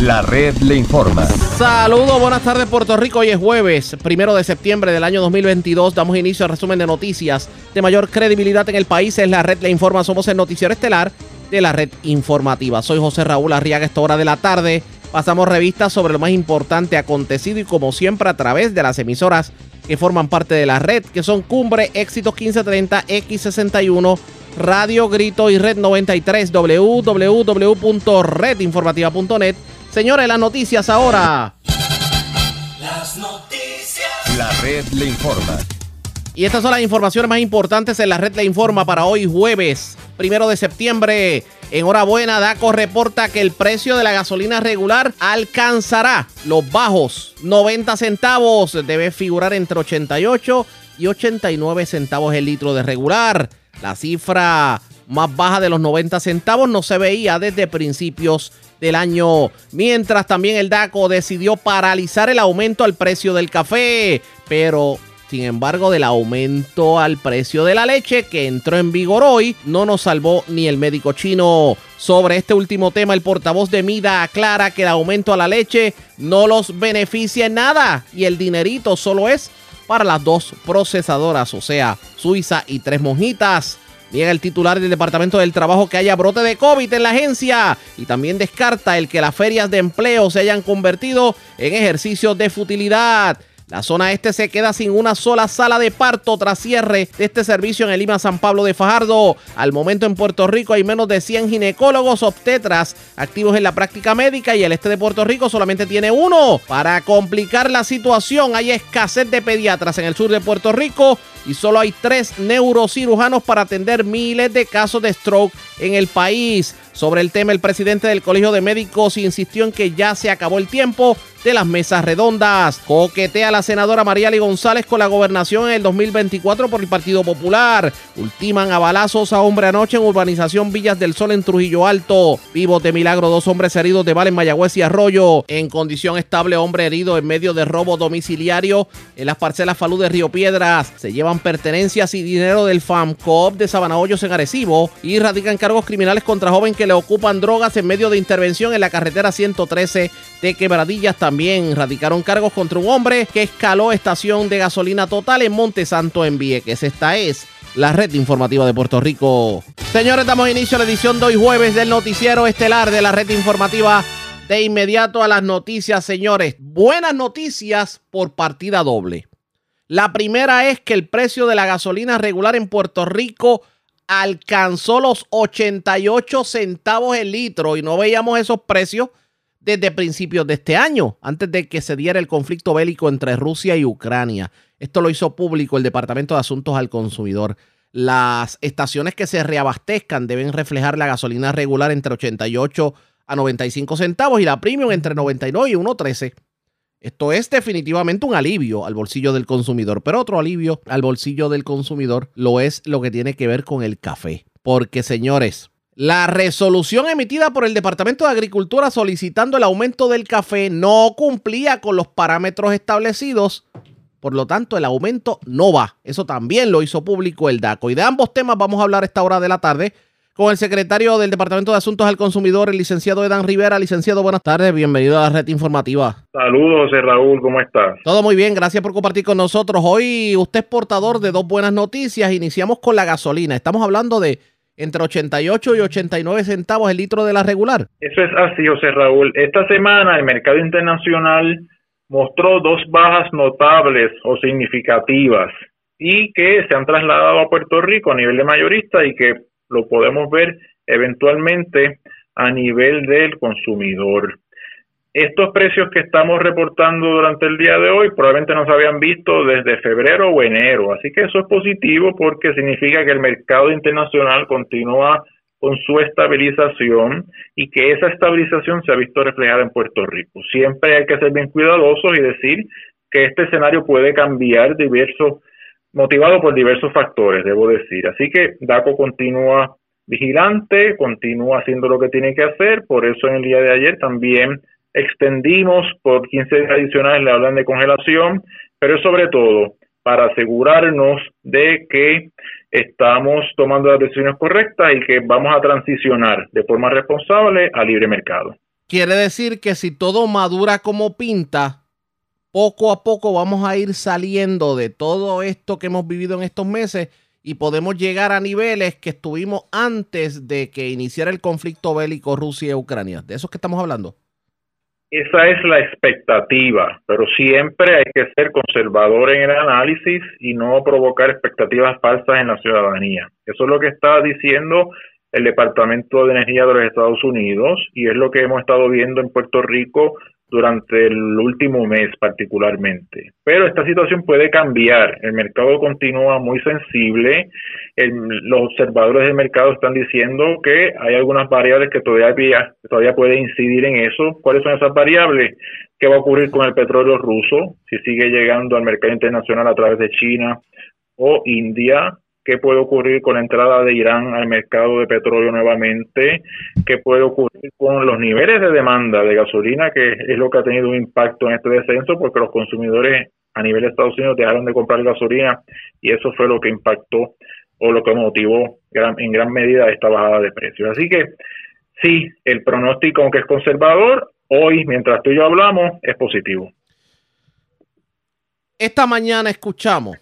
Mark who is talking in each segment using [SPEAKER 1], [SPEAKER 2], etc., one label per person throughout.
[SPEAKER 1] La red le informa.
[SPEAKER 2] Saludos, buenas tardes Puerto Rico. Hoy es jueves, primero de septiembre del año 2022. Damos inicio al resumen de noticias de mayor credibilidad en el país. Es la red le informa. Somos el noticiero estelar de la red informativa. Soy José Raúl Arriaga. Esta hora de la tarde pasamos revistas sobre lo más importante acontecido y como siempre a través de las emisoras que forman parte de la red, que son Cumbre, Éxitos 1530, X61, Radio Grito y Red 93, www.redinformativa.net. Señores, las noticias ahora.
[SPEAKER 1] Las noticias. La red le informa.
[SPEAKER 2] Y estas son las informaciones más importantes en la red le informa para hoy jueves, primero de septiembre. Enhorabuena, DACO reporta que el precio de la gasolina regular alcanzará los bajos 90 centavos. Debe figurar entre 88 y 89 centavos el litro de regular. La cifra más baja de los 90 centavos no se veía desde principios del año. Mientras también el DACO decidió paralizar el aumento al precio del café. Pero sin embargo, del aumento al precio de la leche que entró en vigor hoy, no nos salvó ni el médico chino. Sobre este último tema, el portavoz de Mida aclara que el aumento a la leche no los beneficia en nada y el dinerito solo es para las dos procesadoras, o sea, Suiza y Tres Monjitas. Niega el titular del Departamento del Trabajo que haya brote de COVID en la agencia y también descarta el que las ferias de empleo se hayan convertido en ejercicios de futilidad. La zona este se queda sin una sola sala de parto tras cierre de este servicio en el Lima San Pablo de Fajardo. Al momento en Puerto Rico hay menos de 100 ginecólogos obstetras activos en la práctica médica y el este de Puerto Rico solamente tiene uno. Para complicar la situación hay escasez de pediatras en el sur de Puerto Rico y solo hay tres neurocirujanos para atender miles de casos de stroke en el país. Sobre el tema, el presidente del Colegio de Médicos insistió en que ya se acabó el tiempo de las mesas redondas. Coquetea la senadora Mariali González con la gobernación en el 2024 por el Partido Popular. Ultiman a balazos a hombre anoche en urbanización Villas del Sol en Trujillo Alto. Vivos de milagro, dos hombres heridos de bala Mayagüez y Arroyo. En condición estable, hombre herido en medio de robo domiciliario en las parcelas Falú de Río Piedras. Se llevan pertenencias y dinero del FAMCOP de Sabana Hoyos en Arecibo y radican cargos criminales contra joven que le ocupan drogas en medio de intervención en la carretera 113 de Quebradillas. También radicaron cargos contra un hombre que escaló estación de gasolina total en Monte Santo en Vieques. Esta es la red informativa de Puerto Rico. Señores, damos inicio a la edición de hoy jueves del noticiero estelar de la red informativa. De inmediato a las noticias, señores. Buenas noticias por partida doble. La primera es que el precio de la gasolina regular en Puerto Rico alcanzó los 88 centavos el litro y no veíamos esos precios desde principios de este año, antes de que se diera el conflicto bélico entre Rusia y Ucrania. Esto lo hizo público el Departamento de Asuntos al Consumidor. Las estaciones que se reabastezcan deben reflejar la gasolina regular entre 88 a 95 centavos y la premium entre 99 y 1.13. Esto es definitivamente un alivio al bolsillo del consumidor, pero otro alivio al bolsillo del consumidor lo es lo que tiene que ver con el café. Porque señores, la resolución emitida por el Departamento de Agricultura solicitando el aumento del café no cumplía con los parámetros establecidos. Por lo tanto, el aumento no va. Eso también lo hizo público el DACO. Y de ambos temas vamos a hablar esta hora de la tarde con el secretario del Departamento de Asuntos al Consumidor, el licenciado Edan Rivera. Licenciado, buenas tardes, bienvenido a la red informativa.
[SPEAKER 3] Saludos, Raúl, ¿cómo estás?
[SPEAKER 2] Todo muy bien, gracias por compartir con nosotros. Hoy usted es portador de dos buenas noticias. Iniciamos con la gasolina. Estamos hablando de entre 88 y 89 centavos el litro de la regular.
[SPEAKER 3] Eso es así, José Raúl. Esta semana el mercado internacional mostró dos bajas notables o significativas y que se han trasladado a Puerto Rico a nivel de mayorista y que lo podemos ver eventualmente a nivel del consumidor. Estos precios que estamos reportando durante el día de hoy probablemente no se habían visto desde febrero o enero, así que eso es positivo porque significa que el mercado internacional continúa con su estabilización y que esa estabilización se ha visto reflejada en Puerto Rico. Siempre hay que ser bien cuidadosos y decir que este escenario puede cambiar diversos motivado por diversos factores, debo decir. Así que DACO continúa vigilante, continúa haciendo lo que tiene que hacer, por eso en el día de ayer también extendimos por 15 días adicionales la orden de congelación, pero sobre todo para asegurarnos de que estamos tomando las decisiones correctas y que vamos a transicionar de forma responsable a libre mercado.
[SPEAKER 2] Quiere decir que si todo madura como pinta, poco a poco vamos a ir saliendo de todo esto que hemos vivido en estos meses y podemos llegar a niveles que estuvimos antes de que iniciara el conflicto bélico Rusia y Ucrania. ¿De eso es que estamos hablando?
[SPEAKER 3] Esa es la expectativa, pero siempre hay que ser conservador en el análisis y no provocar expectativas falsas en la ciudadanía. Eso es lo que está diciendo el Departamento de Energía de los Estados Unidos y es lo que hemos estado viendo en Puerto Rico durante el último mes particularmente. Pero esta situación puede cambiar. El mercado continúa muy sensible. los observadores del mercado están diciendo que hay algunas variables que todavía, todavía pueden incidir en eso. ¿Cuáles son esas variables? ¿Qué va a ocurrir con el petróleo ruso? Si sigue llegando al mercado internacional a través de China o India qué puede ocurrir con la entrada de Irán al mercado de petróleo nuevamente, qué puede ocurrir con los niveles de demanda de gasolina, que es lo que ha tenido un impacto en este descenso, porque los consumidores a nivel de Estados Unidos dejaron de comprar gasolina y eso fue lo que impactó o lo que motivó en gran medida esta bajada de precios. Así que sí, el pronóstico, aunque es conservador, hoy, mientras tú y yo hablamos, es positivo.
[SPEAKER 2] Esta mañana escuchamos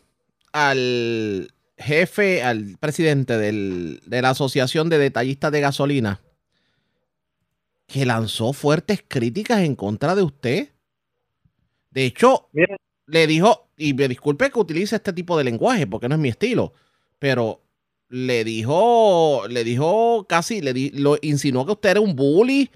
[SPEAKER 2] al jefe, al presidente de la Asociación de Detallistas de Gasolina, que lanzó fuertes críticas en contra de usted. De hecho, le dijo, y me disculpe que utilice este tipo de lenguaje porque no es mi estilo, pero le dijo, le dijo casi, le lo insinuó que usted era un bully,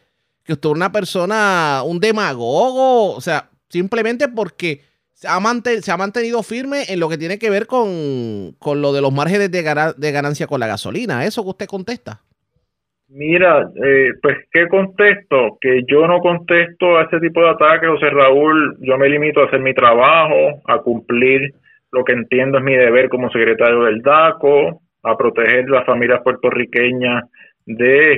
[SPEAKER 2] que usted era una persona, un demagogo, o sea, simplemente porque se ha, mantenido firme en lo que tiene que ver con, lo de los márgenes de, ganancia con la gasolina. ¿Eso que usted contesta?
[SPEAKER 3] Mira, eh, pues ¿qué contesto? Que yo no contesto a ese tipo de ataques, José Raúl. Yo me limito a hacer mi trabajo, a cumplir lo que entiendo es mi deber como secretario del DACO, a proteger las familias puertorriqueñas de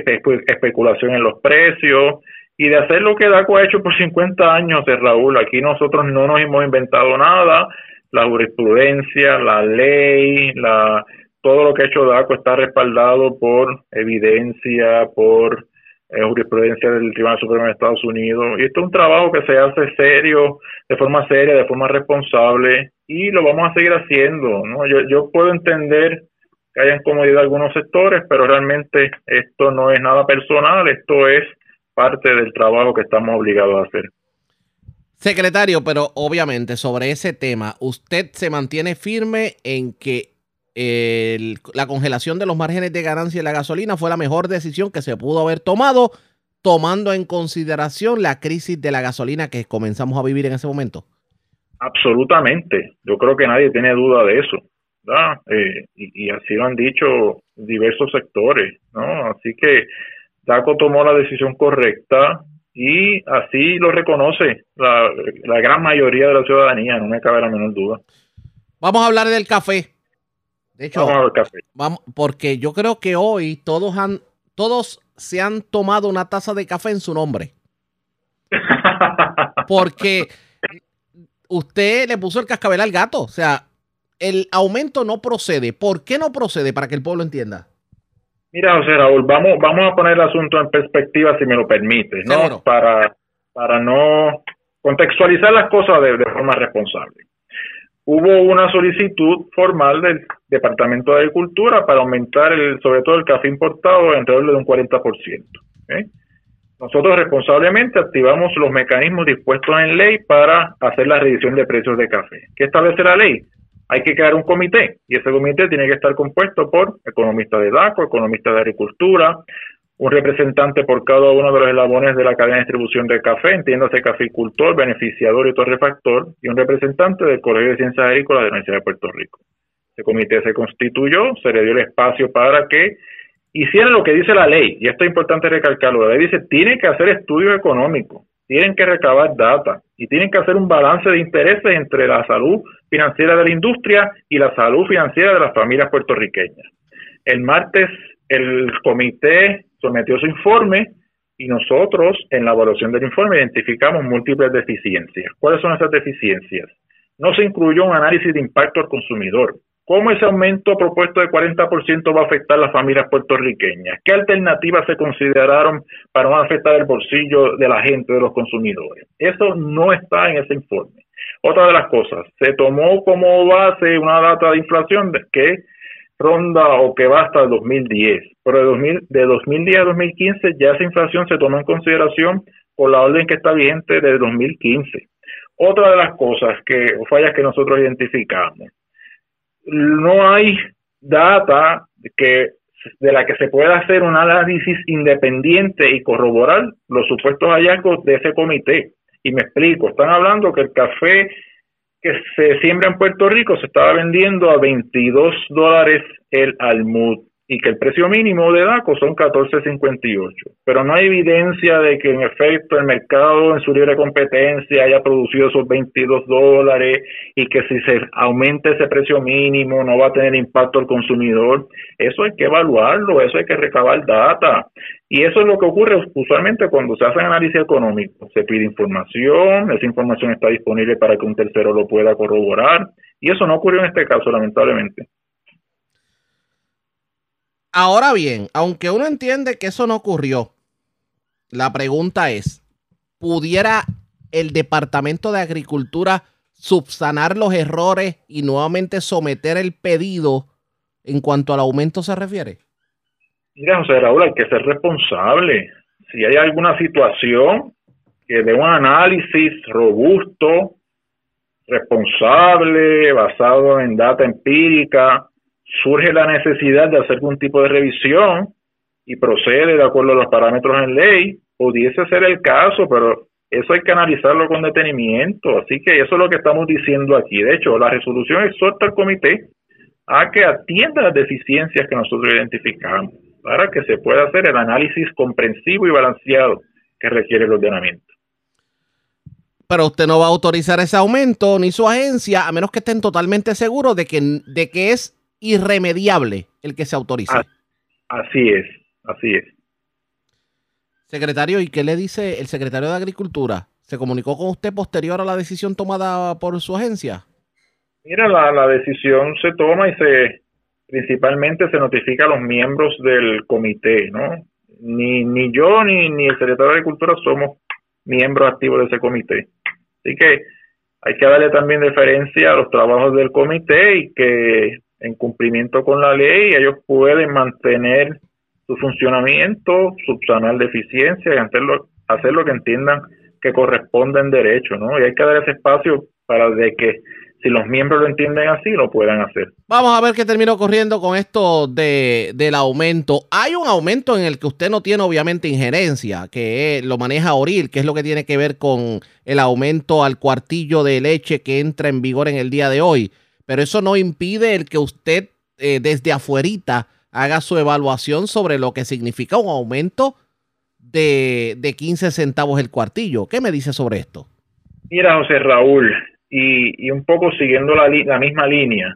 [SPEAKER 3] especulación en los precios, y de hacer lo que DACO ha hecho por 50 años, de eh, Raúl. Aquí nosotros no nos hemos inventado nada. La jurisprudencia, la ley, la todo lo que ha hecho DACO está respaldado por evidencia, por eh, jurisprudencia del Tribunal Supremo de Estados Unidos. Y esto es un trabajo que se hace serio, de forma seria, de forma responsable, y lo vamos a seguir haciendo. ¿no? Yo, yo puedo entender que haya incomodidad algunos sectores, pero realmente esto no es nada personal, esto es parte del trabajo que estamos obligados a hacer.
[SPEAKER 2] Secretario, pero obviamente sobre ese tema, ¿usted se mantiene firme en que la congelación de los márgenes de ganancia de la gasolina fue la mejor decisión que se pudo haber tomado, tomando en consideración la crisis de la gasolina que comenzamos a vivir en ese momento?
[SPEAKER 3] Absolutamente. Yo creo que nadie tiene duda de eso. Eh, y, y, así lo han dicho diversos sectores. ¿no? Así que DACO tomó la decisión correcta y así lo reconoce la, gran mayoría de la ciudadanía, no me cabe la menor duda.
[SPEAKER 2] Vamos a hablar del café. De hecho, vamos café. Vamos, porque yo creo que hoy todos han, todos se han tomado una taza de café en su nombre. porque usted le puso el cascabel al gato. O sea, el aumento no procede. ¿Por qué no procede? Para que el pueblo entienda.
[SPEAKER 3] Mira, José Raúl, vamos, vamos a poner el asunto en perspectiva, si me lo permite, ¿no? Para, para no contextualizar las cosas de, forma responsable. Hubo una solicitud formal del Departamento de Agricultura para aumentar, el, sobre todo el café importado, alrededor de un 40%. Nosotros responsablemente activamos los mecanismos dispuestos en ley para hacer la revisión de precios de café. ¿Qué establece la ley? Hay que crear un comité y ese comité tiene que estar compuesto por economistas de DACO, economistas de agricultura, un representante por cada uno de los eslabones de la cadena de distribución del café, entiéndase caficultor, beneficiador y torrefactor, y un representante del Colegio de Ciencias Agrícolas de la Universidad de Puerto Rico. Ese comité se constituyó, se le dio el espacio para que hicieran lo que dice la ley, y esto es importante recalcarlo, la ley dice, tiene que hacer estudios económicos, tienen que recabar data y tienen que hacer un balance de intereses entre la salud financiera de la industria y la salud financiera de las familias puertorriqueñas. El martes el comité sometió su informe y nosotros en la evaluación del informe identificamos múltiples deficiencias. ¿Cuáles son esas deficiencias? No se incluyó un análisis de impacto al consumidor. ¿Cómo ese aumento propuesto de 40% va a afectar a las familias puertorriqueñas? ¿Qué alternativas se consideraron para no afectar el bolsillo de la gente, de los consumidores? Eso no está en ese informe. Otra de las cosas, se tomó como base una data de inflación que ronda o que va hasta el 2010, pero de, 2000, de 2010 a 2015 ya esa inflación se tomó en consideración por la orden que está vigente de 2015. Otra de las cosas que fallas que nosotros identificamos, no hay data que de la que se pueda hacer un análisis independiente y corroborar los supuestos hallazgos de ese comité. Y me explico, están hablando que el café que se siembra en Puerto Rico se estaba vendiendo a 22 dólares el almud y que el precio mínimo de DACO son 14.58. Pero no hay evidencia de que en efecto el mercado en su libre competencia haya producido esos 22 dólares y que si se aumenta ese precio mínimo no va a tener impacto al consumidor. Eso hay que evaluarlo, eso hay que recabar data. Y eso es lo que ocurre usualmente cuando se hace análisis económico. Se pide información, esa información está disponible para que un tercero lo pueda corroborar. Y eso no ocurrió en este caso, lamentablemente.
[SPEAKER 2] Ahora bien, aunque uno entiende que eso no ocurrió, la pregunta es, ¿pudiera el Departamento de Agricultura subsanar los errores y nuevamente someter el pedido en cuanto al aumento se refiere?
[SPEAKER 3] Mira, José Raúl, hay que ser responsable. Si hay alguna situación que de un análisis robusto, responsable, basado en data empírica, surge la necesidad de hacer algún tipo de revisión y procede de acuerdo a los parámetros en ley, pudiese ser el caso, pero eso hay que analizarlo con detenimiento. Así que eso es lo que estamos diciendo aquí. De hecho, la resolución exhorta al comité a que atienda las deficiencias que nosotros identificamos para que se pueda hacer el análisis comprensivo y balanceado que requiere el ordenamiento.
[SPEAKER 2] Pero usted no va a autorizar ese aumento ni su agencia a menos que estén totalmente seguros de que, de que es irremediable el que se autorice.
[SPEAKER 3] Así es, así es.
[SPEAKER 2] Secretario, ¿y qué le dice el secretario de Agricultura? ¿Se comunicó con usted posterior a la decisión tomada por su agencia?
[SPEAKER 3] Mira, la, decisión se toma y se principalmente se notifica a los miembros del comité, ¿no? Ni, ni yo ni, ni el secretario de Agricultura somos miembros activos de ese comité. Así que hay que darle también deferencia a los trabajos del comité y que en cumplimiento con la ley, ellos pueden mantener su funcionamiento, subsanar deficiencias y hacer lo que entiendan que corresponde en derecho, ¿no? Y hay que dar ese espacio para de que si los miembros lo entienden así, lo puedan hacer.
[SPEAKER 2] Vamos a ver qué termina ocurriendo con esto de, del aumento. Hay un aumento en el que usted no tiene obviamente injerencia, que lo maneja Oril, que es lo que tiene que ver con el aumento al cuartillo de leche que entra en vigor en el día de hoy pero eso no impide el que usted eh, desde afuerita haga su evaluación sobre lo que significa un aumento de, de 15 centavos el cuartillo. ¿Qué me dice sobre esto?
[SPEAKER 3] Mira, José Raúl, y, un poco siguiendo la, misma línea,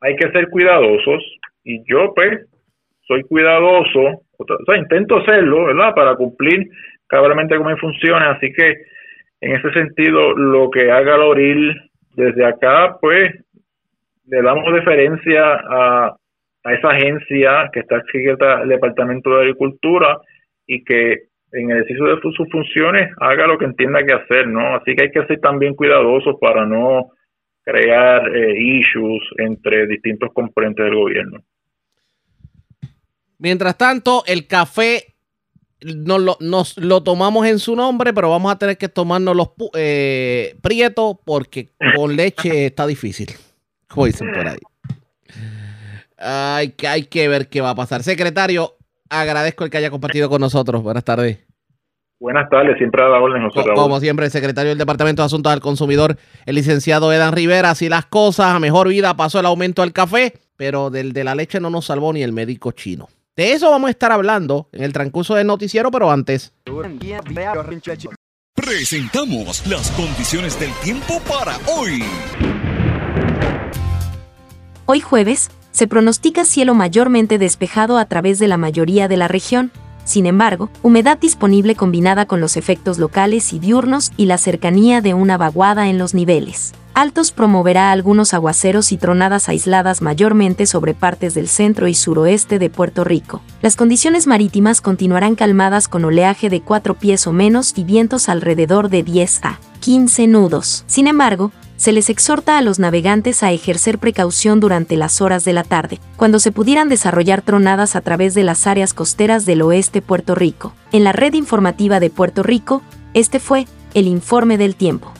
[SPEAKER 3] hay que ser cuidadosos y yo pues soy cuidadoso, o sea, intento hacerlo, ¿verdad? Para cumplir cabalmente con mis funciones, así que en ese sentido lo que haga Loril desde acá, pues le damos deferencia a, esa agencia que está adscrita al Departamento de Agricultura y que en el ejercicio de sus funciones haga lo que entienda que hacer, ¿no? Así que hay que ser también cuidadosos para no crear eh, issues entre distintos componentes del gobierno.
[SPEAKER 2] Mientras tanto, el café nos lo, nos lo tomamos en su nombre, pero vamos a tener que tomarnos los eh, prietos porque con leche está difícil como dicen por ahí. Ay, hay que ver qué va a pasar. Secretario, agradezco el que haya compartido con nosotros. Buenas tardes.
[SPEAKER 3] Buenas tardes, siempre a la orden, nosotros.
[SPEAKER 2] Como siempre, el secretario del Departamento de Asuntos del Consumidor, el licenciado Edan Rivera. Así las cosas, a mejor vida pasó el aumento del café, pero del de la leche no nos salvó ni el médico chino. De eso vamos a estar hablando en el transcurso del noticiero, pero antes.
[SPEAKER 1] Presentamos las condiciones del tiempo para hoy.
[SPEAKER 4] Hoy jueves, se pronostica cielo mayormente despejado a través de la mayoría de la región. Sin embargo, humedad disponible combinada con los efectos locales y diurnos y la cercanía de una vaguada en los niveles Altos promoverá algunos aguaceros y tronadas aisladas mayormente sobre partes del centro y suroeste de Puerto Rico. Las condiciones marítimas continuarán calmadas con oleaje de 4 pies o menos y vientos alrededor de 10 a 15 nudos. Sin embargo, se les exhorta a los navegantes a ejercer precaución durante las horas de la tarde, cuando se pudieran desarrollar tronadas a través de las áreas costeras del oeste Puerto Rico. En la red informativa de Puerto Rico, este fue el informe del tiempo.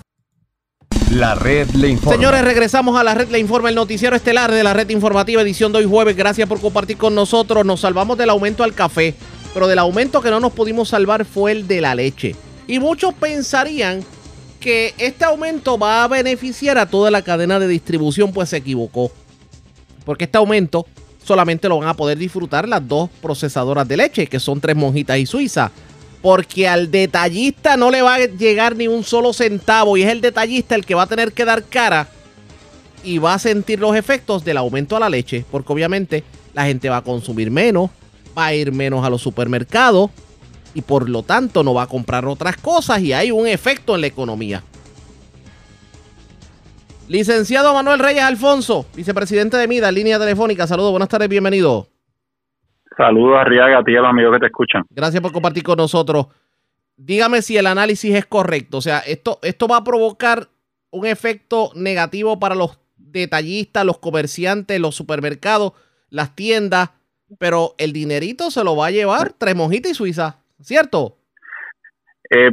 [SPEAKER 1] La red le informa.
[SPEAKER 2] Señores, regresamos a la red le informa, el noticiero estelar de la red informativa edición de hoy jueves. Gracias por compartir con nosotros. Nos salvamos del aumento al café, pero del aumento que no nos pudimos salvar fue el de la leche. Y muchos pensarían que este aumento va a beneficiar a toda la cadena de distribución, pues se equivocó. Porque este aumento solamente lo van a poder disfrutar las dos procesadoras de leche, que son Tres Monjitas y Suiza porque al detallista no le va a llegar ni un solo centavo y es el detallista el que va a tener que dar cara y va a sentir los efectos del aumento a la leche, porque obviamente la gente va a consumir menos, va a ir menos a los supermercados y por lo tanto no va a comprar otras cosas y hay un efecto en la economía. Licenciado Manuel Reyes Alfonso, vicepresidente de MIDA, línea telefónica. Saludos, buenas tardes, bienvenido.
[SPEAKER 5] Saludos a Riaga, a ti y a los amigos que te escuchan.
[SPEAKER 2] Gracias por compartir con nosotros. Dígame si el análisis es correcto. O sea, esto, esto va a provocar un efecto negativo para los detallistas, los comerciantes, los supermercados, las tiendas, pero el dinerito se lo va a llevar Tremonjita y Suiza, ¿cierto?
[SPEAKER 5] Eh,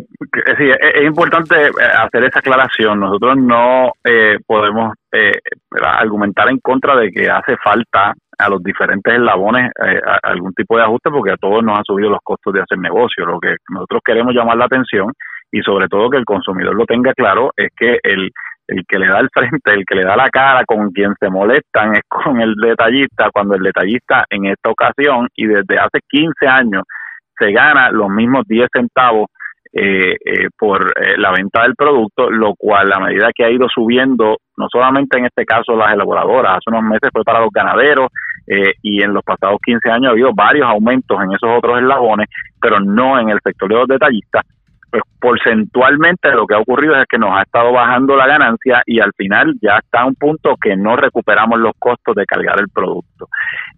[SPEAKER 5] sí, es, importante eh, hacer esa aclaración. Nosotros no eh, podemos eh, argumentar en contra de que hace falta a los diferentes eslabones eh, algún tipo de ajuste porque a todos nos han subido los costos de hacer negocio. Lo que nosotros queremos llamar la atención y sobre todo que el consumidor lo tenga claro es que el, el que le da el frente, el que le da la cara con quien se molestan es con el detallista, cuando el detallista en esta ocasión y desde hace 15 años se gana los mismos 10 centavos eh, eh, por eh, la venta del producto, lo cual a medida que ha ido subiendo, no solamente en este caso las elaboradoras, hace unos meses fue para los ganaderos eh, y en los pasados 15 años ha habido varios aumentos en esos otros eslabones, pero no en el sector de los detallistas. Pues porcentualmente lo que ha ocurrido es que nos ha estado bajando la ganancia y al final ya está a un punto que no recuperamos los costos de cargar el producto.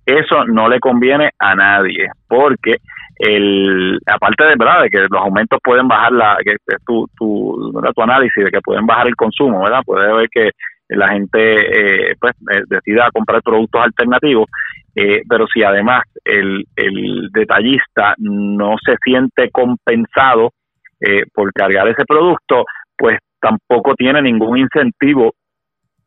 [SPEAKER 5] Eso no le conviene a nadie porque el aparte de verdad de que los aumentos pueden bajar la que tu tu, tu análisis de que pueden bajar el consumo verdad puede ver que la gente eh, pues eh, decida comprar productos alternativos eh, pero si además el, el detallista no se siente compensado eh, por cargar ese producto pues tampoco tiene ningún incentivo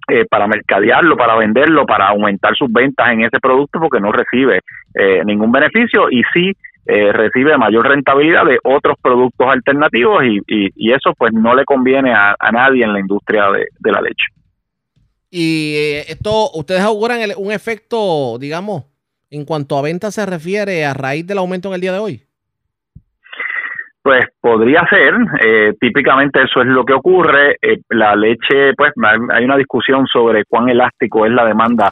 [SPEAKER 5] eh, para mercadearlo, para venderlo, para aumentar sus ventas en ese producto porque no recibe eh, ningún beneficio. Y sí eh, recibe mayor rentabilidad de otros productos alternativos y, y, eso pues no le conviene a, nadie en la industria de, la leche.
[SPEAKER 2] Y eh, esto, ¿ustedes auguran un efecto, digamos, en cuanto a ventas se refiere a raíz del aumento en el día de hoy?
[SPEAKER 5] Pues podría ser, eh, típicamente eso es lo que ocurre. la leche, pues hay una discusión sobre cuán elástico es la demanda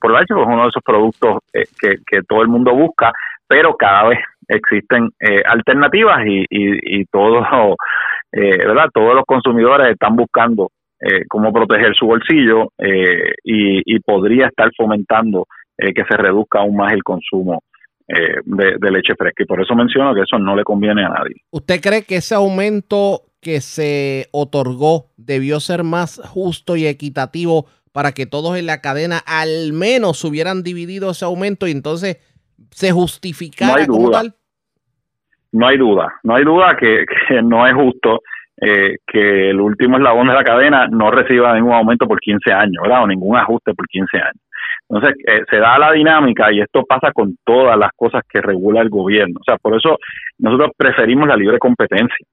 [SPEAKER 5] por la leche, pues uno de esos productos que, que todo el mundo busca pero cada vez existen eh, alternativas y, todos, eh, ¿verdad? Todos los consumidores están buscando eh, cómo proteger su bolsillo y, podría estar fomentando que se reduzca aún más el consumo de, de, leche fresca. Y por eso menciono que eso no le conviene a nadie.
[SPEAKER 2] ¿Usted cree que ese aumento que se otorgó debió ser más justo y equitativo para que todos en la cadena al menos hubieran dividido ese aumento y entonces se justificara
[SPEAKER 5] no hay
[SPEAKER 2] duda.
[SPEAKER 5] No hay duda, no hay duda que, no es justo eh, que el último eslabón de la cadena no reciba ningún aumento por 15 años, ¿verdad? O ningún ajuste por 15 años. Entonces, eh, se da la dinámica y esto pasa con todas las cosas que regula el gobierno. O sea, por eso nosotros preferimos la libre competencia.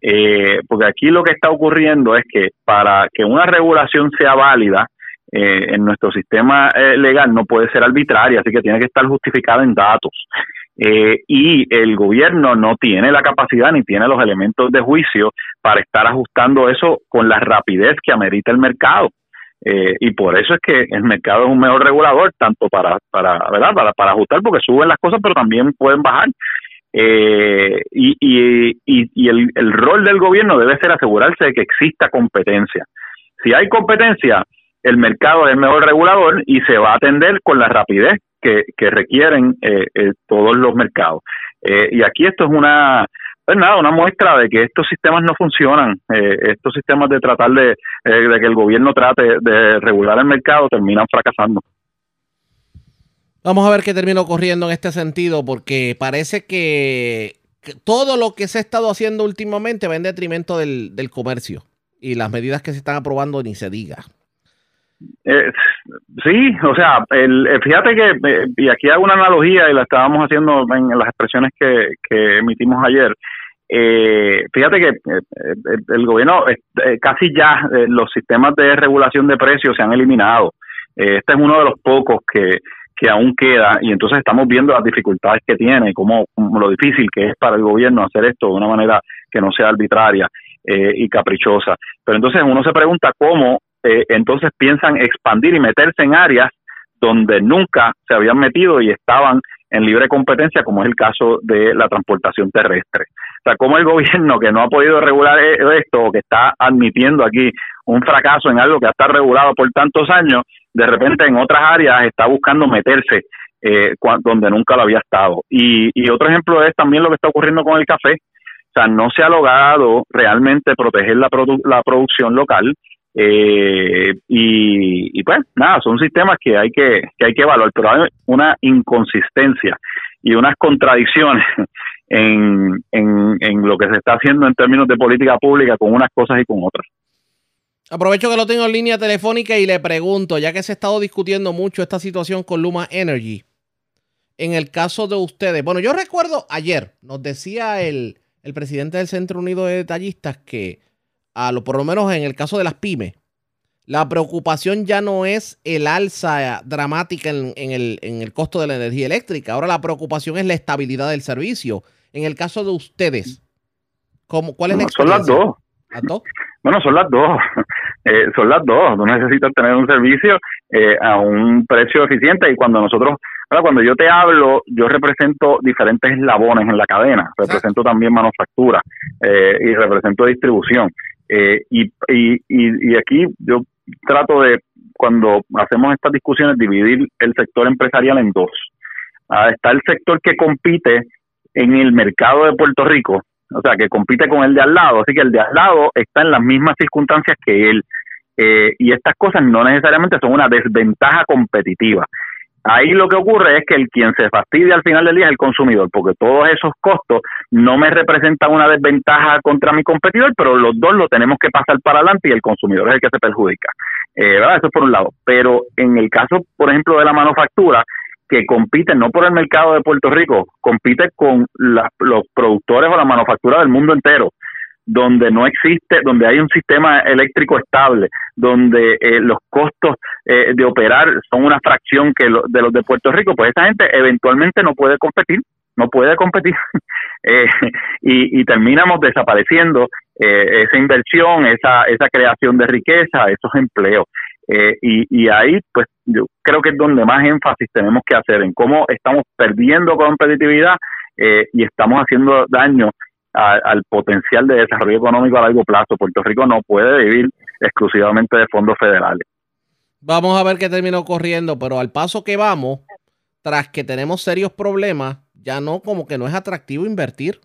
[SPEAKER 5] Eh, porque aquí lo que está ocurriendo es que para que una regulación sea válida, eh, en nuestro sistema eh, legal no puede ser arbitraria, así que tiene que estar justificada en datos. Eh, y el gobierno no tiene la capacidad ni tiene los elementos de juicio para estar ajustando eso con la rapidez que amerita el mercado. y por eso es que el mercado es un mejor regulador, tanto para, para, ¿verdad? para, para ajustar, porque suben las cosas, pero también pueden bajar. y y, y, el, el rol del gobierno debe ser asegurarse de que exista competencia Si hay competencia, el mercado es el mejor regulador y se va a atender con la rapidez que, requieren eh, eh, todos los mercados. Eh, y aquí esto es una, pues nada, una muestra de que estos sistemas no funcionan. estos sistemas de tratar de, de que el gobierno trate de regular el mercado terminan fracasando.
[SPEAKER 2] Vamos a ver qué termina ocurriendo en este sentido, porque parece que, todo lo que se ha estado haciendo últimamente va en detrimento del, del comercio y las medidas que se están aprobando ni se diga.
[SPEAKER 5] Eh, sí, o sea, el, eh, fíjate que, eh, y aquí hago una analogía y la estábamos haciendo en las expresiones que, que emitimos ayer. Eh, fíjate que el, gobierno, casi ya los sistemas de regulación de precios se han eliminado. este es uno de los pocos que, que aún queda y entonces estamos viendo las dificultades que tiene, y cómo, lo difícil que es para el gobierno hacer esto de una manera que no sea arbitraria y caprichosa. Pero entonces uno se pregunta cómo eh, entonces piensan expandir y meterse en áreas donde nunca se habían metido y estaban en libre competencia, como es el caso de la transportación terrestre. O sea, como el gobierno que no ha podido regular e-, esto o que está admitiendo aquí un fracaso en algo que ha estado regulado por tantos años, de repente en otras áreas está buscando meterse eh, donde nunca lo había estado. Y, y otro ejemplo es también lo que está ocurriendo con el café. O sea, no se ha logrado realmente proteger la, la producción local eh, y, pues nada, son sistemas que hay que, que hay que evaluar, pero hay una inconsistencia y unas contradicciones en, en, en lo que se está haciendo en términos de política pública con unas cosas y con otras.
[SPEAKER 2] Aprovecho que lo tengo en línea telefónica y le pregunto, ya que se ha estado discutiendo mucho esta situación con Luma Energy, en el caso de ustedes, bueno, yo recuerdo ayer, nos decía el, el presidente del Centro Unido de Detallistas que a lo por lo menos en el caso de las pymes, la preocupación ya no es el alza dramática en, el, en, el, costo de la energía eléctrica. Ahora la preocupación es la estabilidad del servicio. En el caso de ustedes, ¿cómo, ¿cuál es la
[SPEAKER 5] Son las dos. ¿Las dos? Bueno, son las dos. Eh, son las dos. Tú necesitas tener un servicio eh, a un precio eficiente y cuando nosotros, ahora cuando yo te hablo, yo represento diferentes eslabones en la cadena. Represento también manufactura eh, y represento distribución. Eh, y, y, y, aquí yo trato de, cuando hacemos estas discusiones, dividir el sector empresarial en dos. Ah, está el sector que compite en el mercado de Puerto Rico, o sea, que compite con el de al lado, así que el de al lado está en las mismas circunstancias que él. Eh, y estas cosas no necesariamente son una desventaja competitiva. Ahí lo que ocurre es que el quien se fastidia al final del día es el consumidor, porque todos esos costos no me representan una desventaja contra mi competidor, pero los dos lo tenemos que pasar para adelante y el consumidor es el que se perjudica. Eh, ¿verdad? Eso por un lado. Pero en el caso, por ejemplo, de la manufactura, que compite no por el mercado de Puerto Rico, compite con los productores o la manufactura del mundo entero donde no existe, donde hay un sistema eléctrico estable, donde eh, los costos eh, de operar son una fracción que de los de Puerto Rico, pues esa gente eventualmente no puede competir, no puede competir eh, y, y, terminamos desapareciendo esa inversión, esa, esa creación de riqueza, esos empleos. y, y ahí, pues yo creo que es donde más énfasis tenemos que hacer en cómo estamos perdiendo competitividad y estamos haciendo daño al potencial de desarrollo económico a largo plazo. Puerto Rico no puede vivir exclusivamente de fondos federales.
[SPEAKER 2] Vamos a ver qué termina ocurriendo, pero al paso que vamos, tras que tenemos serios problemas, ya no como que no es atractivo invertir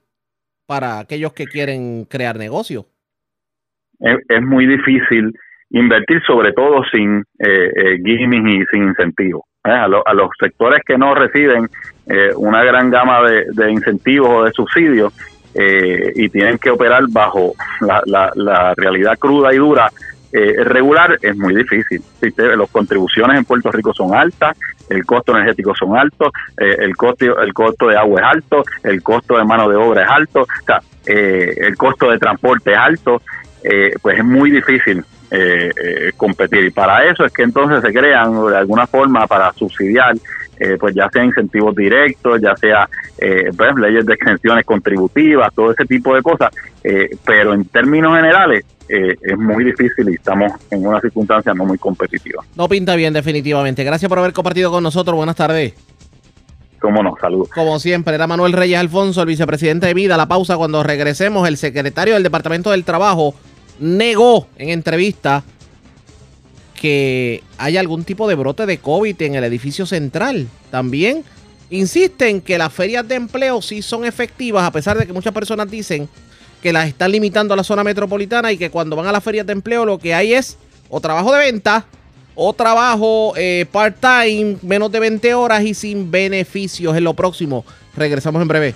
[SPEAKER 2] para aquellos que quieren crear negocio.
[SPEAKER 5] Es, muy difícil invertir, sobre todo sin eh, eh y sin incentivos. ¿eh? A, a, los sectores que no reciben eh, una gran gama de, de incentivos o de subsidios, eh, y tienen que operar bajo la, la, realidad cruda y dura eh, regular, es muy difícil. Las contribuciones en Puerto Rico son altas, el costo energético son altos, eh, el, costo, el costo de agua es alto, el costo de mano de obra es alto, sea, el costo de transporte es alto, pues es muy difícil competir. Y para eso es que entonces se crean de alguna forma para subsidiar eh, pues ya sea incentivos directos, ya sea eh, pues, leyes de exenciones contributivas, todo ese tipo de cosas, eh, pero en términos generales es muy difícil y estamos en una circunstancia no muy competitiva.
[SPEAKER 2] No pinta bien definitivamente. Gracias por haber compartido con nosotros. Buenas tardes.
[SPEAKER 5] Cómo no, saludos.
[SPEAKER 2] Como siempre, era Manuel Reyes Alfonso, el vicepresidente de Vida. La pausa cuando regresemos, el secretario del Departamento del Trabajo negó en entrevista que haya algún tipo de brote de COVID en el edificio central. También insisten que las ferias de empleo sí son efectivas, a pesar de que muchas personas dicen que las están limitando a la zona metropolitana y que cuando van a las ferias de empleo lo que hay es o trabajo de venta o trabajo eh, part-time, menos de 20 horas y sin beneficios. En lo próximo, regresamos en breve.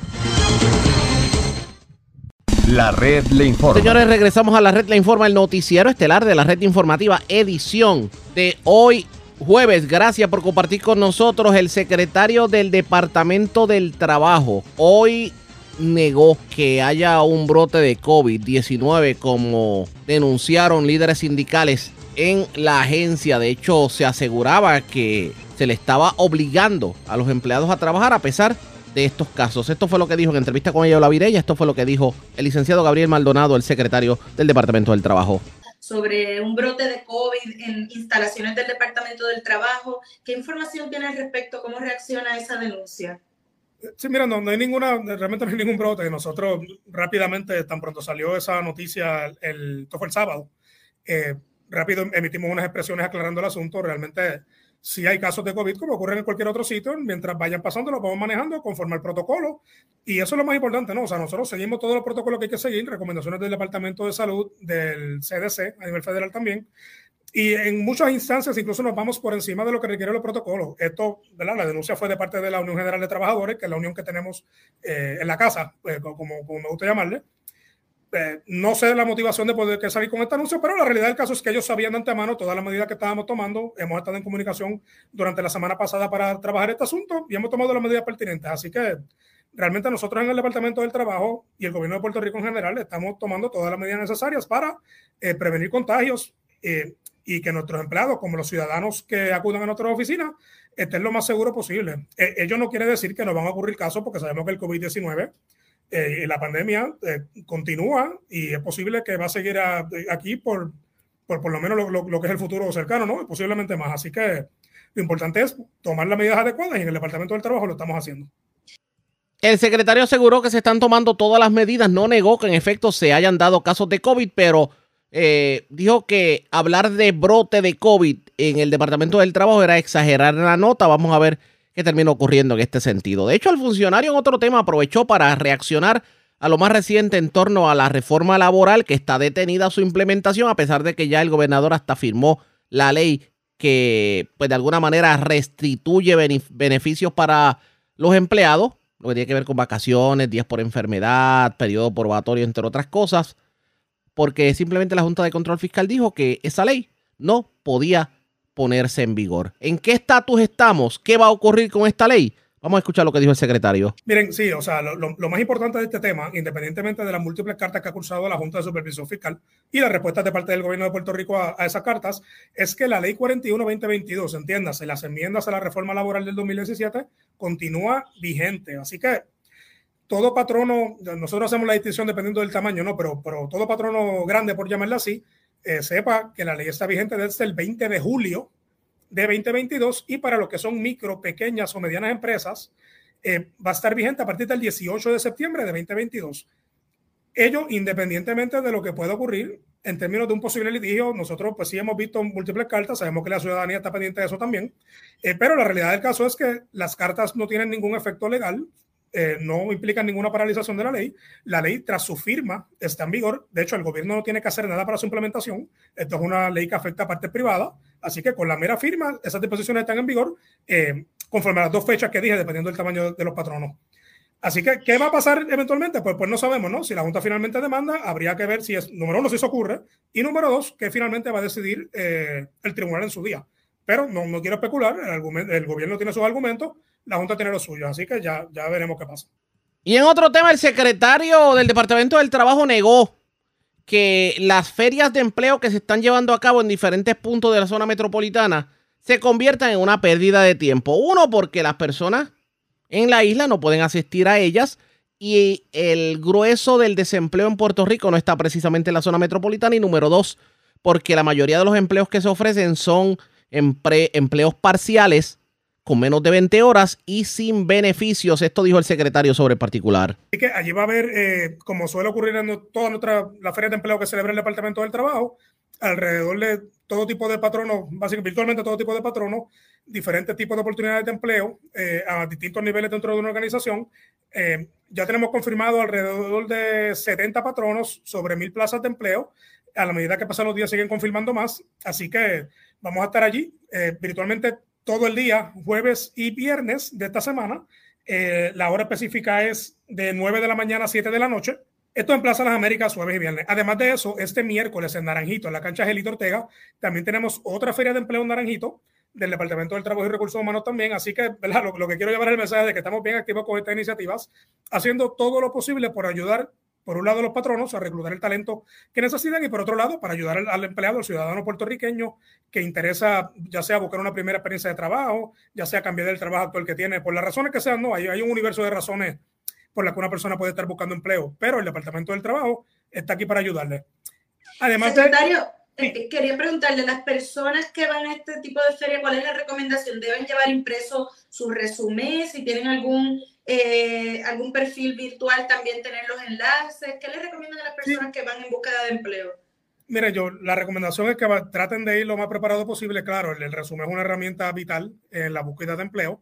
[SPEAKER 1] La red le informa.
[SPEAKER 2] Señores, regresamos a la red le informa, el noticiero estelar de la red informativa, edición de hoy jueves. Gracias por compartir con nosotros el secretario del Departamento del Trabajo. Hoy negó que haya un brote de COVID-19 como denunciaron líderes sindicales en la agencia. De hecho, se aseguraba que se le estaba obligando a los empleados a trabajar a pesar de estos casos. Esto fue lo que dijo en entrevista con ella la Virella. Esto fue lo que dijo el licenciado Gabriel Maldonado, el secretario del Departamento del Trabajo.
[SPEAKER 6] Sobre un brote de COVID en instalaciones del Departamento del Trabajo. ¿Qué información tiene al respecto? ¿Cómo reacciona a esa denuncia?
[SPEAKER 7] Sí, mira, no, hay ninguna, realmente no hay ningún brote. Nosotros rápidamente, tan pronto salió esa noticia, el, esto fue el sábado, eh, rápido emitimos unas expresiones aclarando el asunto. Realmente, si hay casos de COVID, como ocurre en cualquier otro sitio, mientras vayan pasando, lo vamos manejando conforme al protocolo. Y eso es lo más importante, ¿no? O sea, nosotros seguimos todos los protocolos que hay que seguir, recomendaciones del Departamento de Salud, del CDC, a nivel federal también. Y en muchas instancias incluso nos vamos por encima de lo que requiere los protocolos. Esto, ¿verdad? La denuncia fue de parte de la Unión General de Trabajadores, que es la unión que tenemos eh, en la casa, eh, como, como me gusta llamarle. Eh, no sé la motivación de poder que salir con este anuncio, pero la realidad del caso es que ellos sabían de antemano todas las medidas que estábamos tomando. Hemos estado en comunicación durante la semana pasada para trabajar este asunto y hemos tomado las medidas pertinentes. Así que realmente nosotros en el Departamento del Trabajo y el gobierno de Puerto Rico en general estamos tomando todas las medidas necesarias para eh, prevenir contagios eh, y que nuestros empleados, como los ciudadanos que acudan a nuestras oficinas, estén lo más seguro posible. ello no quiere decir que no van a ocurrir casos porque sabemos que el COVID-19 eh, la pandemia eh, continúa y es posible que va a seguir aquí por, por, lo menos lo, que es el futuro cercano, ¿no? Posiblemente más. Así que lo importante es tomar las medidas adecuadas y en el Departamento del Trabajo lo estamos haciendo.
[SPEAKER 2] El secretario aseguró que se están tomando todas las medidas, no negó que en efecto se hayan dado casos de COVID, pero eh, dijo que hablar de brote de COVID en el Departamento del Trabajo era exagerar la nota. Vamos a ver que terminó ocurriendo en este sentido. De hecho, el funcionario en otro tema aprovechó para reaccionar a lo más reciente en torno a la reforma laboral que está detenida su implementación, a pesar de que ya el gobernador hasta firmó la ley que, pues de alguna manera, restituye beneficios para los empleados, lo que tiene que ver con vacaciones, días por enfermedad, periodo probatorio, entre otras cosas, porque simplemente la Junta de Control Fiscal dijo que esa ley no podía ponerse en vigor. ¿En qué estatus estamos? ¿Qué va a ocurrir con esta ley? Vamos a escuchar lo que dijo el secretario.
[SPEAKER 7] Miren, sí, o sea, lo, más importante de este tema, independientemente de las múltiples cartas que ha cursado la Junta de Supervisión Fiscal y las respuestas de parte del gobierno de Puerto Rico a, esas cartas, es que la ley 41-2022, entiéndase, las enmiendas a la reforma laboral del 2017, continúa vigente. Así que todo patrono, nosotros hacemos la distinción dependiendo del tamaño, ¿no? Pero, pero todo patrono grande, por llamarla así, eh, sepa que la ley está vigente desde el 20 de julio de 2022 y para lo que son micro, pequeñas o medianas empresas, eh, va a estar vigente a partir del 18 de septiembre de 2022. Ello, independientemente de lo que pueda ocurrir en términos de un posible litigio, nosotros pues sí hemos visto múltiples cartas, sabemos que la ciudadanía está pendiente de eso también, eh, pero la realidad del caso es que las cartas no tienen ningún efecto legal, eh, no implica ninguna paralización de la ley. La ley, tras su firma, está en vigor. De hecho, el gobierno no tiene que hacer nada para su implementación. Esto es una ley que afecta a partes privadas. Así que con la mera firma, esas disposiciones están en vigor eh, conforme a las dos fechas que dije, dependiendo del tamaño de los patronos. Así que, ¿qué va a pasar eventualmente? Pues, pues no sabemos, ¿no? Si la Junta finalmente demanda, habría que ver si es, número uno, si eso ocurre, y número dos, que finalmente va a decidir eh, el tribunal en su día. Pero no, no quiero especular, el, el gobierno tiene sus argumentos, la Junta tiene lo suyo, así que ya, ya veremos qué pasa.
[SPEAKER 2] Y en otro tema, el secretario del Departamento del Trabajo negó que las ferias de empleo que se están llevando a cabo en diferentes puntos de la zona metropolitana se conviertan en una pérdida de tiempo. Uno, porque las personas en la isla no pueden asistir a ellas y el grueso del desempleo en Puerto Rico no está precisamente en la zona metropolitana. Y número dos, porque la mayoría de los empleos que se ofrecen son empleos parciales con menos de 20 horas y sin beneficios. Esto dijo el secretario sobre el particular.
[SPEAKER 7] Así que allí va a haber, eh, como suele ocurrir en toda nuestra, la feria de empleo que celebra el Departamento del Trabajo, alrededor de todo tipo de patronos, básicamente virtualmente todo tipo de patronos, diferentes tipos de oportunidades de empleo eh, a distintos niveles dentro de una organización. Eh, ya tenemos confirmado alrededor de 70 patronos sobre mil plazas de empleo. A la medida que pasan los días siguen confirmando más, así que vamos a estar allí eh, virtualmente todo el día, jueves y viernes de esta semana. la hora específica es de 9 de la mañana a 7 de la noche. Esto en Plaza Las Américas, jueves y viernes. Además de eso, este miércoles en Naranjito, en la cancha Gelito Ortega, también tenemos otra feria de empleo en Naranjito del Departamento del Trabajo y Recursos Humanos también. Así que Lo, que quiero llevar es el mensaje de que estamos bien activos con estas iniciativas, haciendo todo lo posible por ayudar, por un lado, a los patronos a reclutar el talento que necesitan y por otro lado, para ayudar al, empleado, al ciudadano puertorriqueño que interesa, ya sea buscar una primera experiencia de trabajo, ya sea cambiar el trabajo actual que tiene, por las razones que sean, no, hay, hay un universo de razones por la que una persona puede estar buscando empleo, pero el Departamento del Trabajo está aquí para ayudarle.
[SPEAKER 6] Además, Secretario, eh, quería preguntarle, las personas que van a este tipo de feria, ¿cuál es la recomendación? ¿Deben llevar impreso su resumen? Si tienen algún, eh, algún perfil virtual, también tener los enlaces. ¿Qué les recomiendan a las personas que van en búsqueda de empleo?
[SPEAKER 7] Mire, yo, la recomendación es que traten de ir lo más preparado posible. Claro, el resumen es una herramienta vital en la búsqueda de empleo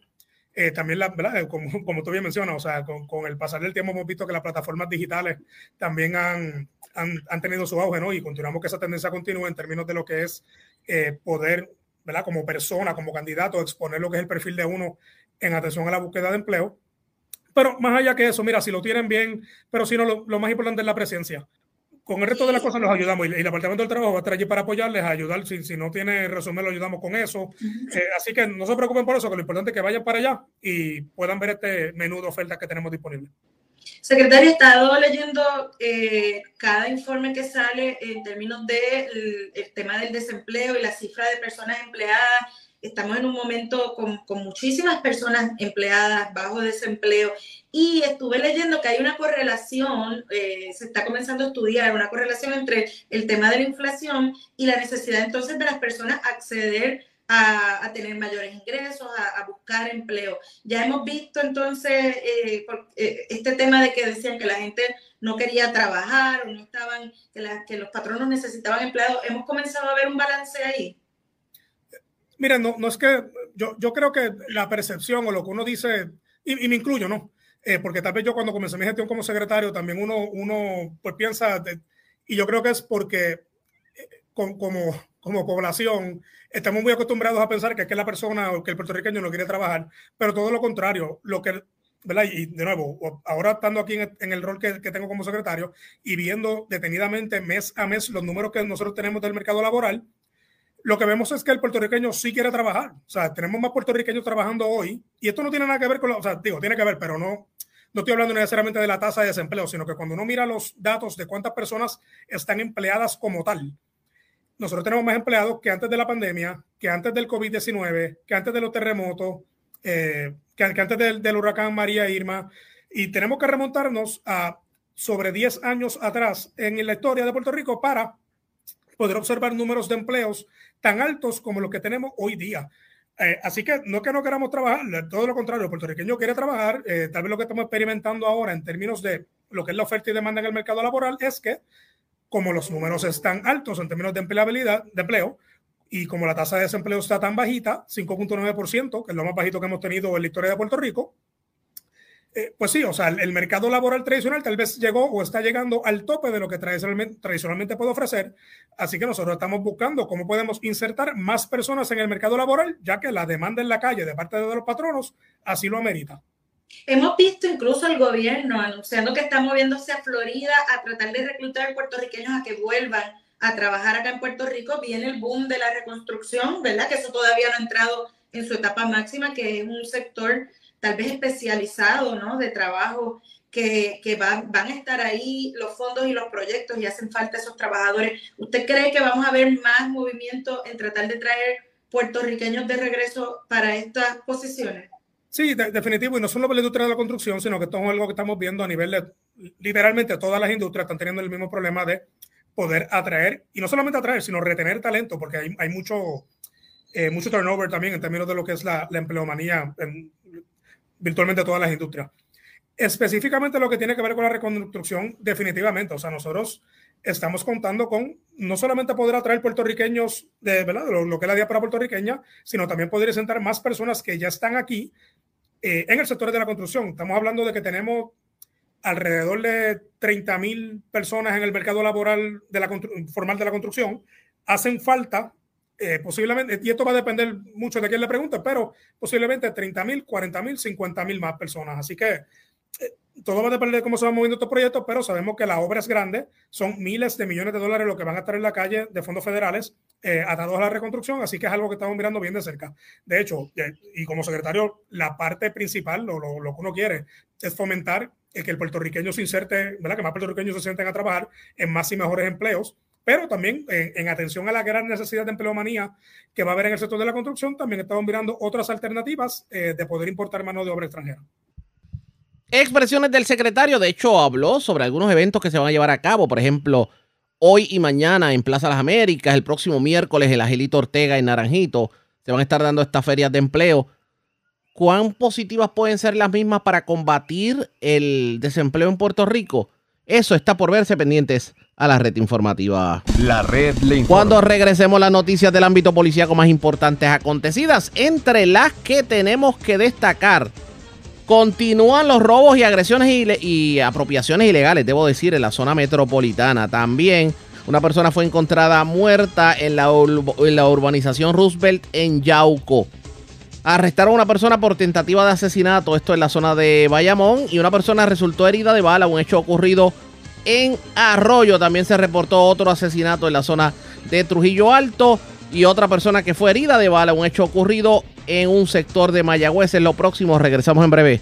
[SPEAKER 7] eh, también, la, ¿verdad? Como, como, tú bien mencionas, o sea, con, con, el pasar del tiempo hemos visto que las plataformas digitales también han, han, han, tenido su auge, ¿no? Y continuamos que esa tendencia continúe en términos de lo que es eh, poder, ¿verdad? Como persona, como candidato, exponer lo que es el perfil de uno en atención a la búsqueda de empleo. Pero más allá que eso, mira, si lo tienen bien, pero si no, lo, lo más importante es la presencia con el resto de las cosas los ayudamos y el Departamento del Trabajo va a estar allí para apoyarles, a ayudar. Si, si no tiene resumen, lo ayudamos con eso. Eh, así que no se preocupen por eso, que lo importante es que vayan para allá y puedan ver este menú de ofertas que tenemos disponible.
[SPEAKER 6] Secretario, he estado leyendo eh, cada informe que sale en términos del de el tema del desempleo y la cifra de personas empleadas estamos en un momento con, con, muchísimas personas empleadas bajo desempleo y estuve leyendo que hay una correlación, eh, se está comenzando a estudiar una correlación entre el tema de la inflación y la necesidad entonces de las personas acceder a, a tener mayores ingresos, a, buscar empleo. Ya hemos visto entonces eh, eh, este tema de que decían que la gente no quería trabajar o no estaban, que, que los patronos necesitaban empleados. Hemos comenzado a ver un balance ahí.
[SPEAKER 7] Mira, no, no es que yo, yo creo que la percepción o lo que uno dice, y, me incluyo, ¿no? Eh, porque tal vez yo cuando comencé mi gestión como secretario también uno, uno pues piensa, y yo creo que es porque eh, como, como población estamos muy acostumbrados a pensar que es que la persona o que el puertorriqueño no quiere trabajar, pero todo lo contrario, lo que, ¿verdad? Y de nuevo, ahora estando aquí en el rol que, que, tengo como secretario y viendo detenidamente mes a mes los números que nosotros tenemos del mercado laboral, lo que vemos es que el puertorriqueño sí quiere trabajar. O sea, tenemos más puertorriqueños trabajando hoy y esto no tiene nada que ver con, o sea, digo, tiene que ver, pero no, no estoy hablando necesariamente de la tasa de desempleo, sino que cuando uno mira los datos de cuántas personas están empleadas como tal, nosotros tenemos más empleados que antes de la pandemia, que antes del COVID-19, que antes de los terremotos, eh, que, antes del, del huracán María Irma, y tenemos que remontarnos a sobre 10 años atrás en la historia de Puerto Rico para poder observar números de empleos tan altos como los que tenemos hoy día. Eh, así que no que no queramos trabajar, todo lo contrario, el puertorriqueño quiere trabajar. Eh, tal vez lo que estamos experimentando ahora en términos de lo que es la oferta y demanda en el mercado laboral es que, como los números están altos en términos de empleabilidad, de empleo, y como la tasa de desempleo está tan bajita, 5.9%, que es lo más bajito que hemos tenido en la historia de Puerto Rico, eh, pues sí, o sea, el, mercado laboral tradicional tal vez llegó o está llegando al tope de lo que tradicionalmente, tradicionalmente puede ofrecer. Así que nosotros estamos buscando cómo podemos insertar más personas en el mercado laboral, ya que la demanda en la calle de parte de los patronos así lo amerita.
[SPEAKER 6] Hemos visto incluso al gobierno anunciando que está moviéndose a Florida a tratar de reclutar puertorriqueños a que vuelvan a trabajar acá en Puerto Rico. Viene el boom de la reconstrucción, ¿verdad? Que eso todavía no ha entrado en su etapa máxima, que es un sector tal vez especializado, ¿no? De trabajo que, que van, van, a estar ahí los fondos y los proyectos y hacen falta esos trabajadores. ¿Usted cree que vamos a ver más movimiento en tratar de traer puertorriqueños de regreso para estas posiciones?
[SPEAKER 7] Sí, definitivo, y no solo para la industria de la construcción, sino que esto es algo que estamos viendo a nivel de, literalmente todas las industrias están teniendo el mismo problema de poder atraer, y no solamente atraer, sino retener talento, porque hay, hay mucho, eh, mucho turnover también en términos de lo que es la, la empleomanía en, virtualmente todas las industrias. Específicamente lo que tiene que ver con la reconstrucción, definitivamente. O sea, nosotros estamos contando con no solamente poder atraer puertorriqueños de ¿verdad? Lo, que es la diáspora puertorriqueña, sino también poder sentar más personas que ya están aquí eh, en el sector de la construcción. Estamos hablando de que tenemos alrededor de 30 mil personas en el mercado laboral formal de la construcción. Hacen falta, eh, posiblemente, y esto va a depender mucho de quién le pregunte, pero posiblemente 30 mil, 40 mil, 50 mil más personas. Así que eh, todo va a depender de cómo se van moviendo estos proyectos, pero sabemos que la obra es grande, son miles de millones de dólares lo que van a estar en la calle de fondos federales eh, atados a la reconstrucción, así que es algo que estamos mirando bien de cerca. De hecho, y como secretario, la parte principal, lo, lo, lo que uno quiere, es fomentar que el puertorriqueño se inserte, ¿verdad? que más puertorriqueños se sienten a trabajar en más y mejores empleos, pero también en, atención a la gran necesidad de empleomanía que va a haber en el sector de la construcción, también estamos mirando otras alternativas eh, de poder importar mano de obra extranjera.
[SPEAKER 2] Expresiones del secretario, de hecho, habló sobre algunos eventos que se van a llevar a cabo, por ejemplo, hoy y mañana en Plaza Las Américas, el próximo miércoles en Angelito Ortega en Naranjito, se van a estar dando estas ferias de empleo. ¿Cuán positivas pueden ser las mismas para combatir el desempleo en Puerto Rico? Eso está por verse pendientes a la red informativa.
[SPEAKER 1] La red le informa.
[SPEAKER 2] Cuando regresemos las noticias del ámbito policíaco más importantes acontecidas, entre las que tenemos que destacar Continúan los robos y agresiones y, apropiaciones ilegales, debo decir, en la zona metropolitana. También una persona fue encontrada muerta en la, en la urbanización Roosevelt en Yauco. Arrestaron a una persona por tentativa de asesinato, esto en la zona de Bayamón, y una persona resultó herida de bala, un hecho ocurrido en Arroyo. También se reportó otro asesinato en la zona de Trujillo Alto y otra persona que fue herida de bala, un hecho ocurrido en un sector de Mayagüez. En lo próximo, regresamos en breve.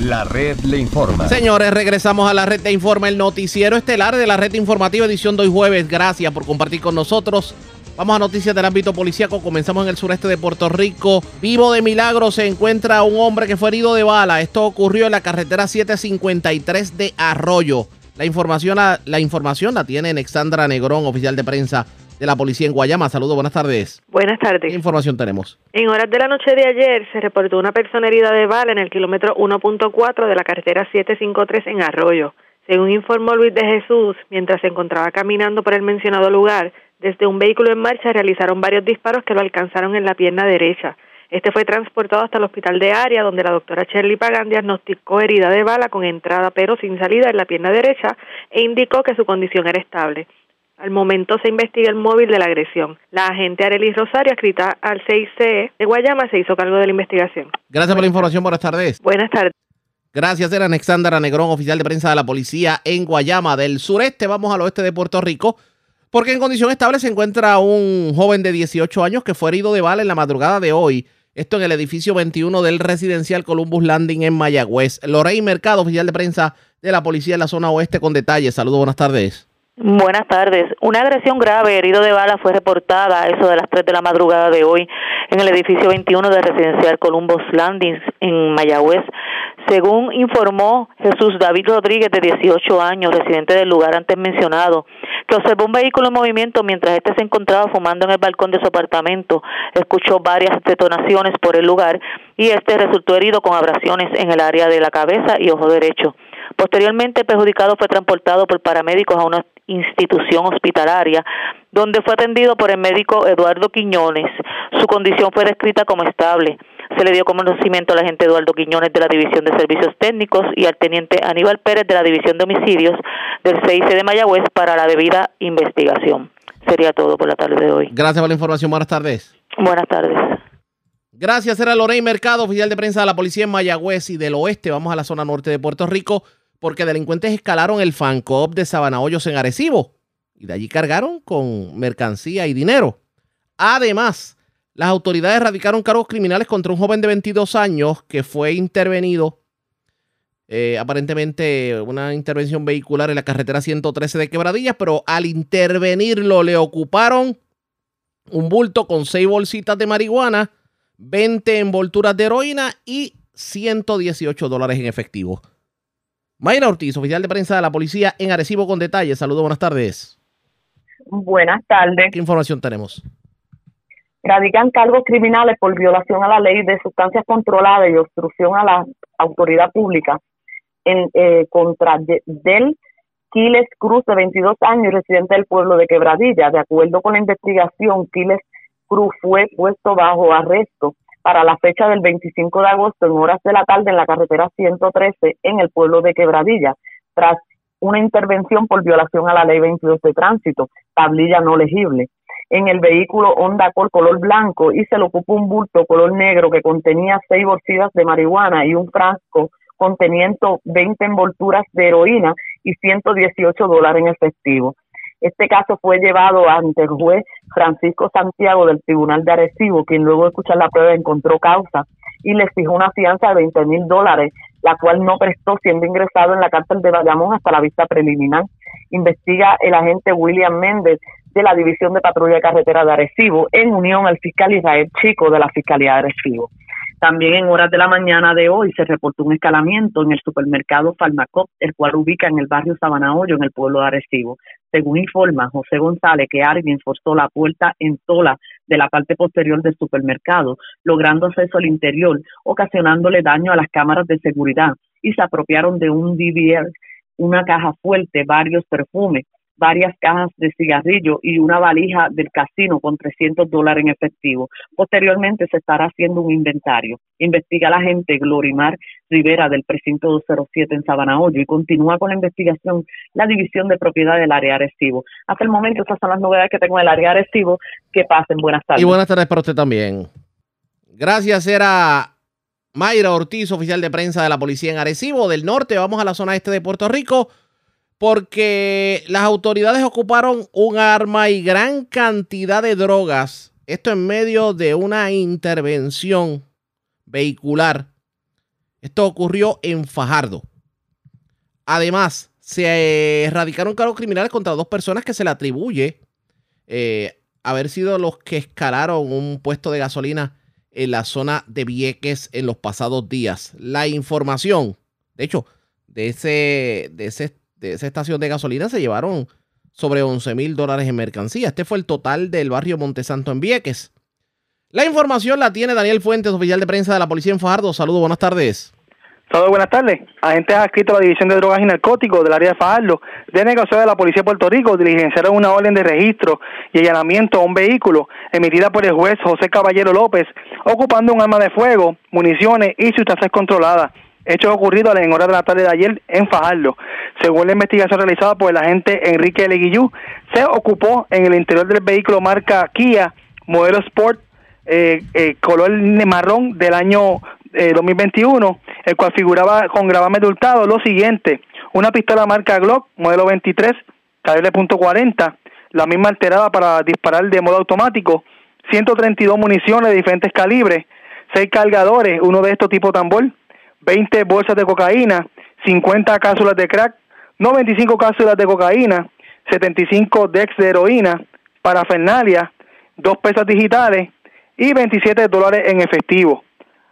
[SPEAKER 1] La red le informa.
[SPEAKER 2] Señores, regresamos a la red de informa, el noticiero estelar de la red informativa edición de hoy jueves. Gracias por compartir con nosotros. Vamos a noticias del ámbito policíaco. Comenzamos en el sureste de Puerto Rico. Vivo de milagro se encuentra un hombre que fue herido de bala. Esto ocurrió en la carretera 753 de Arroyo. La información, la, información la tiene Alexandra Negrón, oficial de prensa de la policía en Guayama. Saludos, buenas tardes.
[SPEAKER 8] Buenas tardes.
[SPEAKER 2] ¿Qué información tenemos?
[SPEAKER 8] En horas de la noche de ayer se reportó una persona herida de bala en el kilómetro 1.4 de la carretera 753 en Arroyo. Según informó Luis de Jesús, mientras se encontraba caminando por el mencionado lugar, desde un vehículo en marcha realizaron varios disparos que lo alcanzaron en la pierna derecha. Este fue transportado hasta el hospital de área, donde la doctora Shirley Pagan diagnosticó herida de bala con entrada pero sin salida en la pierna derecha e indicó que su condición era estable. Al momento se investiga el móvil de la agresión. La agente Arelis Rosario, escrita al 6C de Guayama, se hizo cargo de la investigación.
[SPEAKER 2] Gracias por la información. Buenas tardes.
[SPEAKER 8] Buenas tardes.
[SPEAKER 2] Gracias, era Alexandra Negrón, oficial de prensa de la policía en Guayama del sureste. Vamos al oeste de Puerto Rico, porque en condición estable se encuentra un joven de 18 años que fue herido de bala en la madrugada de hoy esto en el edificio 21 del residencial Columbus Landing en Mayagüez. Lorey Mercado, oficial de prensa de la policía en la zona oeste, con detalles. Saludos, buenas tardes.
[SPEAKER 9] Buenas tardes. Una agresión grave, herido de bala, fue reportada a eso de las 3 de la madrugada de hoy en el edificio 21 del residencial Columbus Landing en Mayagüez. Según informó Jesús David Rodríguez, de 18 años, residente del lugar antes mencionado, que observó un vehículo en movimiento mientras este se encontraba fumando en el balcón de su apartamento. Escuchó varias detonaciones por el lugar y este resultó herido con abrasiones en el área de la cabeza y ojo derecho. Posteriormente, el perjudicado fue transportado por paramédicos a una institución hospitalaria, donde fue atendido por el médico Eduardo Quiñones. Su condición fue descrita como estable. Se le dio conocimiento al agente Eduardo Quiñones de la División de Servicios Técnicos y al teniente Aníbal Pérez de la División de Homicidios del CIC de Mayagüez para la debida investigación. Sería todo por la tarde de hoy.
[SPEAKER 2] Gracias por la información. Buenas tardes.
[SPEAKER 9] Buenas tardes.
[SPEAKER 2] Gracias, era Lorey Mercado, oficial de prensa de la policía en Mayagüez y del oeste. Vamos a la zona norte de Puerto Rico porque delincuentes escalaron el Fancop de Sabana Hoyos en Arecibo y de allí cargaron con mercancía y dinero. Además, las autoridades radicaron cargos criminales contra un joven de 22 años que fue intervenido, eh, aparentemente una intervención vehicular en la carretera 113 de Quebradillas, pero al intervenirlo le ocuparon un bulto con seis bolsitas de marihuana, 20 envolturas de heroína y 118 dólares en efectivo. Mayra Ortiz, oficial de prensa de la policía en Arecibo con detalles. Saludos, buenas tardes.
[SPEAKER 10] Buenas tardes.
[SPEAKER 2] ¿Qué información tenemos?
[SPEAKER 10] radican cargos criminales por violación a la ley de sustancias controladas y obstrucción a la autoridad pública en eh, contra del Quiles Cruz, de 22 años, residente del pueblo de Quebradilla. De acuerdo con la investigación, Quiles Cruz fue puesto bajo arresto para la fecha del 25 de agosto en horas de la tarde en la carretera 113 en el pueblo de Quebradilla, tras una intervención por violación a la ley 22 de tránsito, tablilla no legible en el vehículo Honda Accord color blanco y se le ocupó un bulto color negro que contenía seis bolsitas de marihuana y un frasco conteniendo 20 envolturas de heroína y 118 dólares en efectivo. Este caso fue llevado ante el juez Francisco Santiago del Tribunal de Arecibo, quien luego de escuchar la prueba encontró causa y le fijó una fianza de 20 mil dólares, la cual no prestó siendo ingresado en la cárcel de Bayamón hasta la vista preliminar. Investiga el agente William Méndez de la División de Patrulla de Carretera de Arecibo, en unión al fiscal Israel Chico de la Fiscalía de Arecibo. También en horas de la mañana de hoy se reportó un escalamiento en el supermercado Farmacop, el cual ubica en el barrio Sabana en el pueblo de Arecibo. Según informa José González, que alguien forzó la puerta en tola de la parte posterior del supermercado, logrando acceso al interior, ocasionándole daño a las cámaras de seguridad y se apropiaron de un DVR, una caja fuerte, varios perfumes, varias cajas de cigarrillo y una valija del casino con 300 dólares en efectivo. Posteriormente se estará haciendo un inventario. Investiga la gente Glorimar Rivera del precinto 207 en Sabana Hoyo y continúa con la investigación la división de propiedad del área Arecibo. Hasta el momento estas son las novedades que tengo del área Arecibo. Que pasen. Buenas tardes.
[SPEAKER 2] Y buenas tardes para usted también. Gracias, era Mayra Ortiz, oficial de prensa de la policía en Arecibo del Norte. Vamos a la zona este de Puerto Rico porque las autoridades ocuparon un arma y gran cantidad de drogas. Esto en medio de una intervención vehicular. Esto ocurrió en Fajardo. Además, se erradicaron cargos criminales contra dos personas que se le atribuye eh, haber sido los que escalaron un puesto de gasolina en la zona de Vieques en los pasados días. La información, de hecho, de ese, de ese de esa estación de gasolina se llevaron sobre 11 mil dólares en mercancía. Este fue el total del barrio Montesanto en Vieques. La información la tiene Daniel Fuentes, oficial de prensa de la policía en Fajardo. Saludos, buenas tardes.
[SPEAKER 11] Saludos, buenas tardes. Agentes adscritos a la División de Drogas y Narcóticos del área de Fajardo, de de la Policía de Puerto Rico, diligenciaron una orden de registro y allanamiento a un vehículo emitida por el juez José Caballero López, ocupando un arma de fuego, municiones y sustancias controladas hechos ocurridos en horas de la tarde de ayer en Fajardo. Según la investigación realizada por el agente Enrique Leguillú, se ocupó en el interior del vehículo marca Kia, modelo Sport, eh, eh, color marrón del año 2021, eh, el cual figuraba con gravamen de hurtado lo siguiente, una pistola marca Glock, modelo 23, calibre .40, la misma alterada para disparar de modo automático, 132 municiones de diferentes calibres, 6 cargadores, uno de estos tipo tambor, 20 bolsas de cocaína, 50 cápsulas de crack, 95 cápsulas de cocaína, 75 dex de heroína, parafernalia, dos pesas digitales y 27 dólares en efectivo.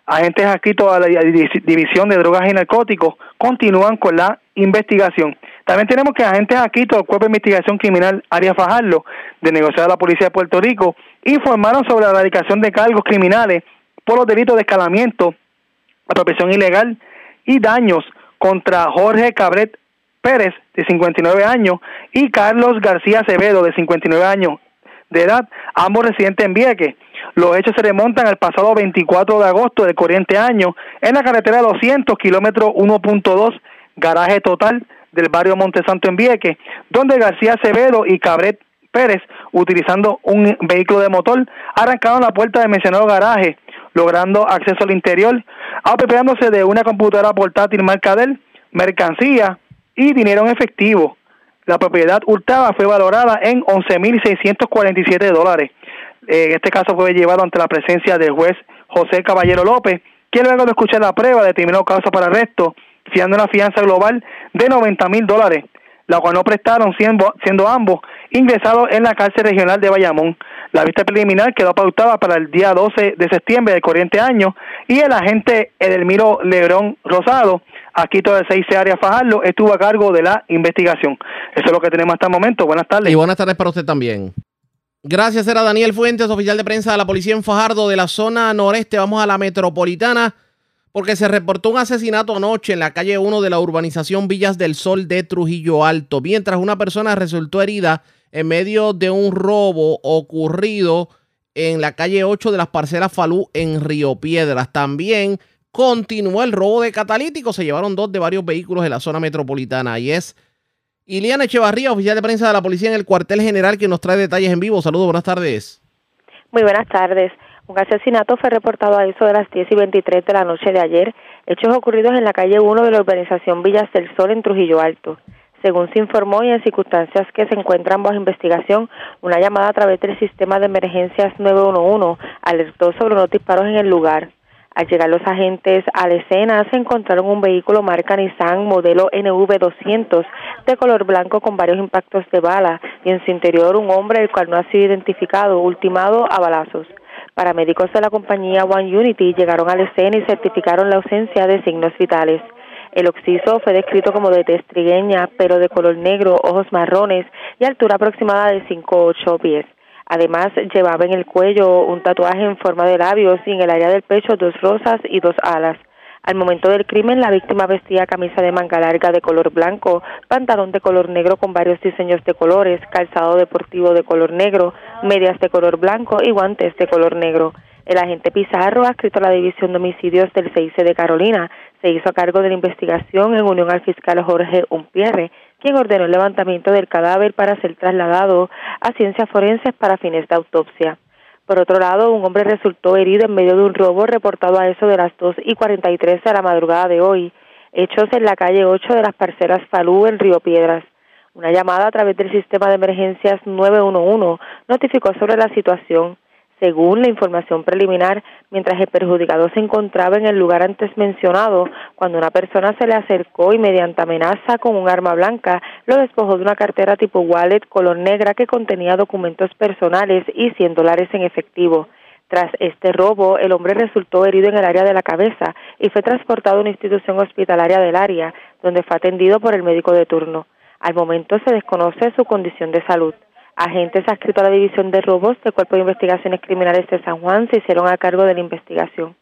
[SPEAKER 11] Agentes adscritos a la División de Drogas y Narcóticos continúan con la investigación. También tenemos que agentes adscritos al Cuerpo de Investigación Criminal Arias Fajardo, de negociar a la Policía de Puerto Rico, informaron sobre la erradicación de cargos criminales por los delitos de escalamiento, apropiación ilegal y daños contra Jorge Cabret Pérez, de 59 años, y Carlos García Acevedo, de 59 años de edad, ambos residentes en Vieques. Los hechos se remontan al pasado 24 de agosto del corriente año en la carretera 200, kilómetro 1.2, garaje total del barrio Montesanto en Vieques, donde García Acevedo y Cabret Pérez, utilizando un vehículo de motor, arrancaron la puerta del mencionado garaje logrando acceso al interior, apropiándose de una computadora portátil marca Dell, mercancía y dinero en efectivo. La propiedad hurtada fue valorada en 11.647 dólares. En este caso fue llevado ante la presencia del juez José Caballero López, quien luego de escuchar la prueba determinó causa para arresto, fiando una fianza global de 90 mil dólares, la cual no prestaron siendo, ambos ingresados en la cárcel regional de Bayamón. La vista preliminar quedó pautada para el día 12 de septiembre del corriente año y el agente Edelmiro Lebrón Rosado, aquí todo el 6 área Fajardo, estuvo a cargo de la investigación. Eso es lo que tenemos hasta el momento. Buenas tardes.
[SPEAKER 2] Y buenas tardes para usted también. Gracias, era Daniel Fuentes, oficial de prensa de la policía en Fajardo de la zona noreste. Vamos a la metropolitana porque se reportó un asesinato anoche en la calle 1 de la urbanización Villas del Sol de Trujillo Alto, mientras una persona resultó herida en medio de un robo ocurrido en la calle 8 de las parcelas Falú en Río Piedras. También continuó el robo de catalíticos. Se llevaron dos de varios vehículos de la zona metropolitana. Y es Iliana Echevarría, oficial de prensa de la policía en el cuartel general, que nos trae detalles en vivo. Saludos, buenas tardes.
[SPEAKER 12] Muy buenas tardes. Un asesinato fue reportado a eso de las 10 y 23 de la noche de ayer. Hechos ocurridos en la calle 1 de la urbanización Villas del Sol en Trujillo Alto. Según se informó y en circunstancias que se encuentran bajo investigación, una llamada a través del sistema de emergencias 911 alertó sobre unos disparos en el lugar. Al llegar los agentes a la escena, se encontraron un vehículo marca Nissan modelo NV200 de color blanco con varios impactos de bala y en su interior un hombre el cual no ha sido identificado, ultimado a balazos. Paramédicos de la compañía One Unity llegaron a la escena y certificaron la ausencia de signos vitales. El occiso fue descrito como de tez trigueña, pero de color negro, ojos marrones y altura aproximada de 5 o 8 pies. Además, llevaba en el cuello un tatuaje en forma de labios y en el área del pecho dos rosas y dos alas. Al momento del crimen, la víctima vestía camisa de manga larga de color blanco, pantalón de color negro con varios diseños de colores, calzado deportivo de color negro, medias de color blanco y guantes de color negro. El agente Pizarro, adscrito a la División de Homicidios del CIC de Carolina, se hizo a cargo de la investigación en unión al fiscal Jorge Umpierre, quien ordenó el levantamiento del cadáver para ser trasladado a ciencias forenses para fines de autopsia. Por otro lado, un hombre resultó herido en medio de un robo reportado a eso de las 2 y 43 de la madrugada de hoy, hechos en la calle 8 de las parcelas Falú en Río Piedras. Una llamada a través del sistema de emergencias 911 notificó sobre la situación según la información preliminar, mientras el perjudicado se encontraba en el lugar antes mencionado, cuando una persona se le acercó y mediante amenaza con un arma blanca lo despojó de una cartera tipo wallet color negra que contenía documentos personales y 100 dólares en efectivo. Tras este robo, el hombre resultó herido en el área de la cabeza y fue transportado a una institución hospitalaria del área, donde fue atendido por el médico de turno. Al momento se desconoce su condición de salud. Agentes adscritos a la División de Robos del Cuerpo de Investigaciones Criminales de San Juan se hicieron a cargo de la investigación.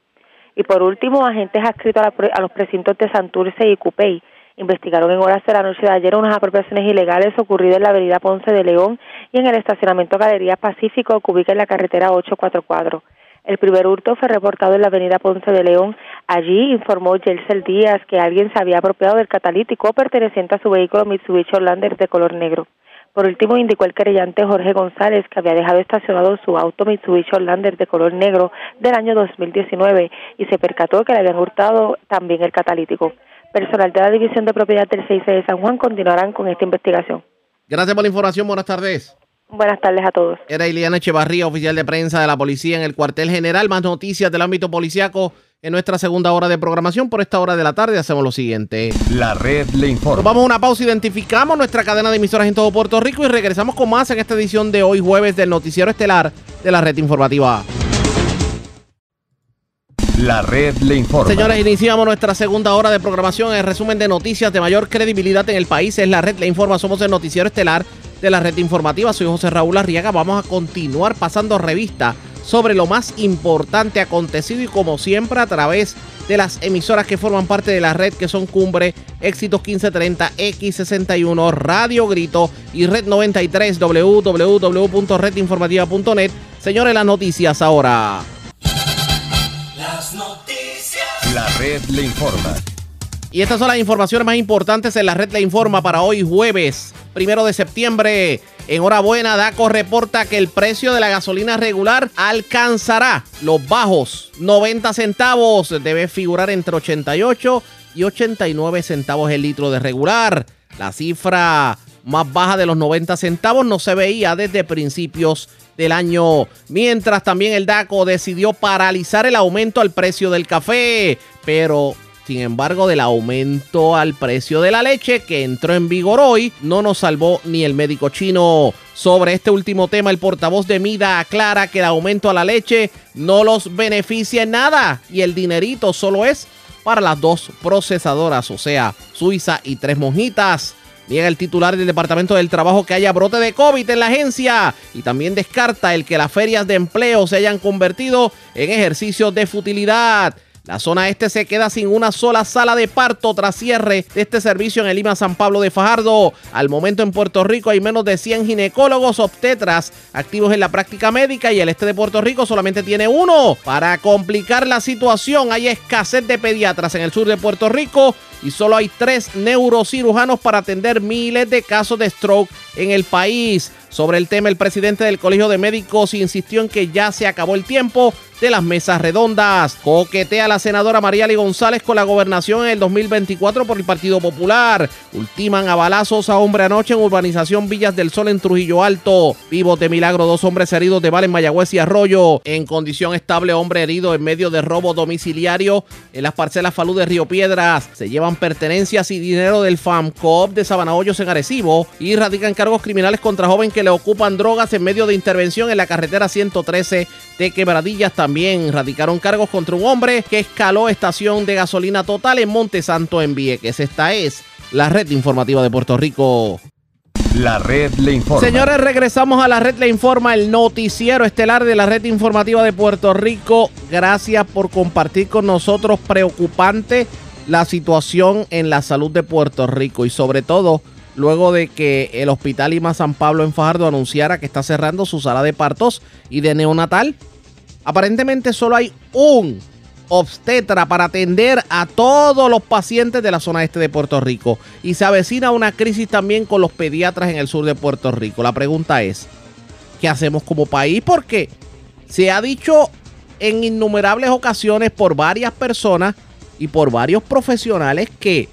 [SPEAKER 12] Y por último, agentes adscritos a, los precintos de Santurce y Cupey investigaron en horas de la noche de ayer unas apropiaciones ilegales ocurridas en la avenida Ponce de León y en el estacionamiento Galería Pacífico que ubica en la carretera 844. El primer hurto fue reportado en la avenida Ponce de León. Allí informó Yelsel Díaz que alguien se había apropiado del catalítico perteneciente a su vehículo Mitsubishi Orlander de color negro. Por último, indicó el querellante Jorge González que había dejado estacionado su auto Mitsubishi Orlander de color negro del año 2019 y se percató que le habían hurtado también el catalítico. Personal de la División de Propiedad del 6 de San Juan continuarán con esta investigación.
[SPEAKER 2] Gracias por la información. Buenas tardes.
[SPEAKER 12] Buenas tardes a todos.
[SPEAKER 2] Era Iliana Echevarría, oficial de prensa de la policía en el cuartel general. Más noticias del ámbito policiaco en nuestra segunda hora de programación. Por esta hora de la tarde hacemos lo siguiente.
[SPEAKER 1] La red le informa.
[SPEAKER 2] vamos a una pausa, identificamos nuestra cadena de emisoras en todo Puerto Rico y regresamos con más en esta edición de hoy jueves del noticiero estelar de la red informativa.
[SPEAKER 1] La red le informa.
[SPEAKER 2] Señores, iniciamos nuestra segunda hora de programación. El resumen de noticias de mayor credibilidad en el país es la red le informa. Somos el noticiero estelar de la red informativa. Soy José Raúl Arriaga. Vamos a continuar pasando revista sobre lo más importante acontecido y como siempre a través de las emisoras que forman parte de la red que son Cumbre, Éxitos 1530, X61, Radio Grito y Red 93, www.redinformativa.net. Señores, las noticias ahora.
[SPEAKER 1] Las noticias. La red le informa.
[SPEAKER 2] Y estas son las informaciones más importantes en la red le informa para hoy jueves, primero de septiembre. Enhorabuena, DACO reporta que el precio de la gasolina regular alcanzará los bajos 90 centavos. Debe figurar entre 88 y 89 centavos el litro de regular. La cifra más baja de los 90 centavos no se veía desde principios del año. Mientras también el DACO decidió paralizar el aumento al precio del café. Pero sin embargo, del aumento al precio de la leche que entró en vigor hoy, no nos salvó ni el médico chino. Sobre este último tema, el portavoz de Mida aclara que el aumento a la leche no los beneficia en nada y el dinerito solo es para las dos procesadoras, o sea, Suiza y Tres Monjitas. Niega el titular del Departamento del Trabajo que haya brote de COVID en la agencia y también descarta el que las ferias de empleo se hayan convertido en ejercicios de futilidad. La zona este se queda sin una sola sala de parto tras cierre de este servicio en el Lima San Pablo de Fajardo. Al momento en Puerto Rico hay menos de 100 ginecólogos obstetras activos en la práctica médica y el este de Puerto Rico solamente tiene uno. Para complicar la situación hay escasez de pediatras en el sur de Puerto Rico y solo hay tres neurocirujanos para atender miles de casos de stroke en el país. Sobre el tema, el presidente del Colegio de Médicos insistió en que ya se acabó el tiempo de las mesas redondas. Coquetea la senadora Mariali González con la gobernación en el 2024 por el Partido Popular. Ultiman a balazos a hombre anoche en urbanización Villas del Sol en Trujillo Alto. Vivos de milagro, dos hombres heridos de bala en Mayagüez y Arroyo. En condición estable, hombre herido en medio de robo domiciliario en las parcelas Falú de Río Piedras. Se llevan pertenencias y dinero del FAMCOP de Sabana Hoyos en Arecibo y radican cargos criminales contra joven que le ocupan drogas en medio de intervención en la carretera 113 de Quebradillas. También radicaron cargos contra un hombre que escaló estación de gasolina total en Monte Santo en Vieques. Esta es la red informativa de Puerto Rico.
[SPEAKER 1] La red le informa.
[SPEAKER 2] Señores, regresamos a la red le informa, el noticiero estelar de la red informativa de Puerto Rico. Gracias por compartir con nosotros preocupante la situación en la salud de Puerto Rico y sobre todo luego de que el Hospital Lima San Pablo en Fajardo anunciara que está cerrando su sala de partos y de neonatal. Aparentemente solo hay un obstetra para atender a todos los pacientes de la zona este de Puerto Rico. Y se avecina una crisis también con los pediatras en el sur de Puerto Rico. La pregunta es, ¿qué hacemos como país? Porque se ha dicho en innumerables ocasiones por varias personas y por varios profesionales que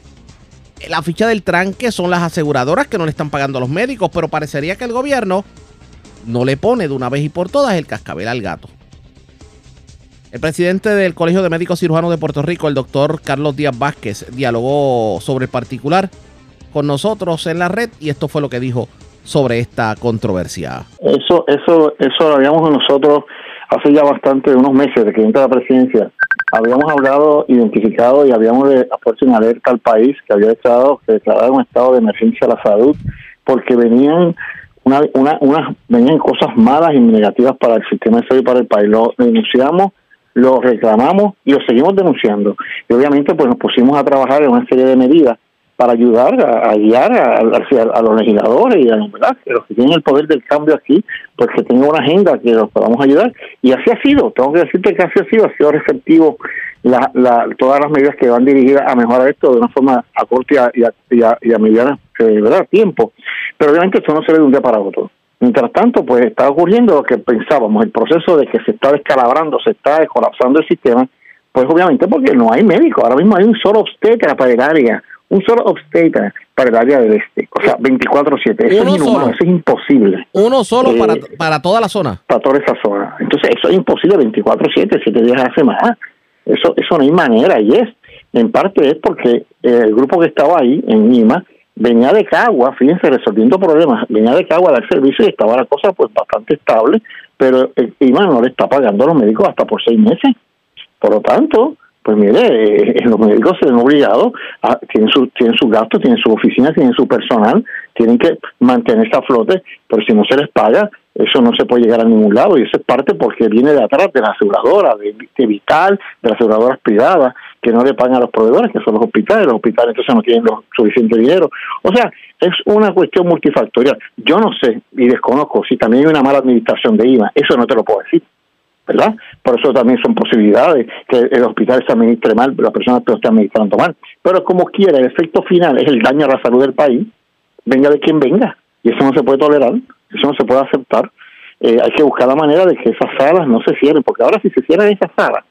[SPEAKER 2] la ficha del tranque son las aseguradoras que no le están pagando a los médicos, pero parecería que el gobierno no le pone de una vez y por todas el cascabel al gato. El presidente del Colegio de Médicos Cirujanos de Puerto Rico, el doctor Carlos Díaz Vázquez, dialogó sobre el particular con nosotros en la red y esto fue lo que dijo sobre esta controversia.
[SPEAKER 13] Eso, eso, eso lo habíamos nosotros hace ya bastante, unos meses de que entra la presidencia, habíamos hablado, identificado y habíamos puesto en alerta al país que había estado, que un estado de emergencia a la salud, porque venían una, una, una, venían cosas malas y negativas para el sistema de salud y para el país. Lo denunciamos, lo reclamamos y lo seguimos denunciando. Y obviamente pues nos pusimos a trabajar en una serie de medidas para ayudar a, guiar a, los legisladores y a los que tienen el poder del cambio aquí, pues que tengan una agenda que los podamos ayudar. Y así ha sido, tengo que decirte que así ha sido, ha sido receptivo la, la, todas las medidas que van dirigidas a mejorar esto de una forma a corto y a, y a, y mediana eh, tiempo. Pero obviamente esto no se ve de un día para otro. Mientras tanto, pues está ocurriendo lo que pensábamos, el proceso de que se está descalabrando, se está colapsando el sistema, pues obviamente porque no hay médico, ahora mismo hay un solo obstetra para el área, un solo obstetra para el área del este. O sea, 24-7. Eso es inhumano, eso es imposible.
[SPEAKER 2] Uno solo para, eh, para toda la zona.
[SPEAKER 13] Para toda esa zona. Entonces, eso es imposible 24-7, 7 días a la semana. Eso, eso no hay manera. Y es, en parte es porque el grupo que estaba ahí, en Lima, venía de Cagua, fíjense, resolviendo problemas. Venía de Cagua a dar servicio y estaba la cosa pues bastante estable, pero el IMA no le está pagando a los médicos hasta por seis meses. Por lo tanto, pues mire, eh, los médicos se ven obligados, a, tienen, su, tienen sus gastos, tienen su oficina, tienen su personal, tienen que mantenerse a flote, pero si no se les paga, eso no se puede llegar a ningún lado y eso es parte porque viene de atrás de la aseguradora, de, Vital, de las aseguradoras privadas, que no le pagan a los proveedores, que son los hospitales, los hospitales entonces no tienen suficiente dinero. O sea, es una cuestión multifactorial. Yo no sé y desconozco si también hay una mala administración de IVA, eso no te lo puedo decir. ¿Verdad? Por eso también son posibilidades que el hospital se administre mal, las personas que lo están administrando mal. Pero como quiera, el efecto final es el daño a la salud del país, venga de quien venga. Y eso no se puede tolerar, eso no se puede aceptar. Eh, hay que buscar la manera de que esas salas no se cierren, porque ahora si se cierran esas salas,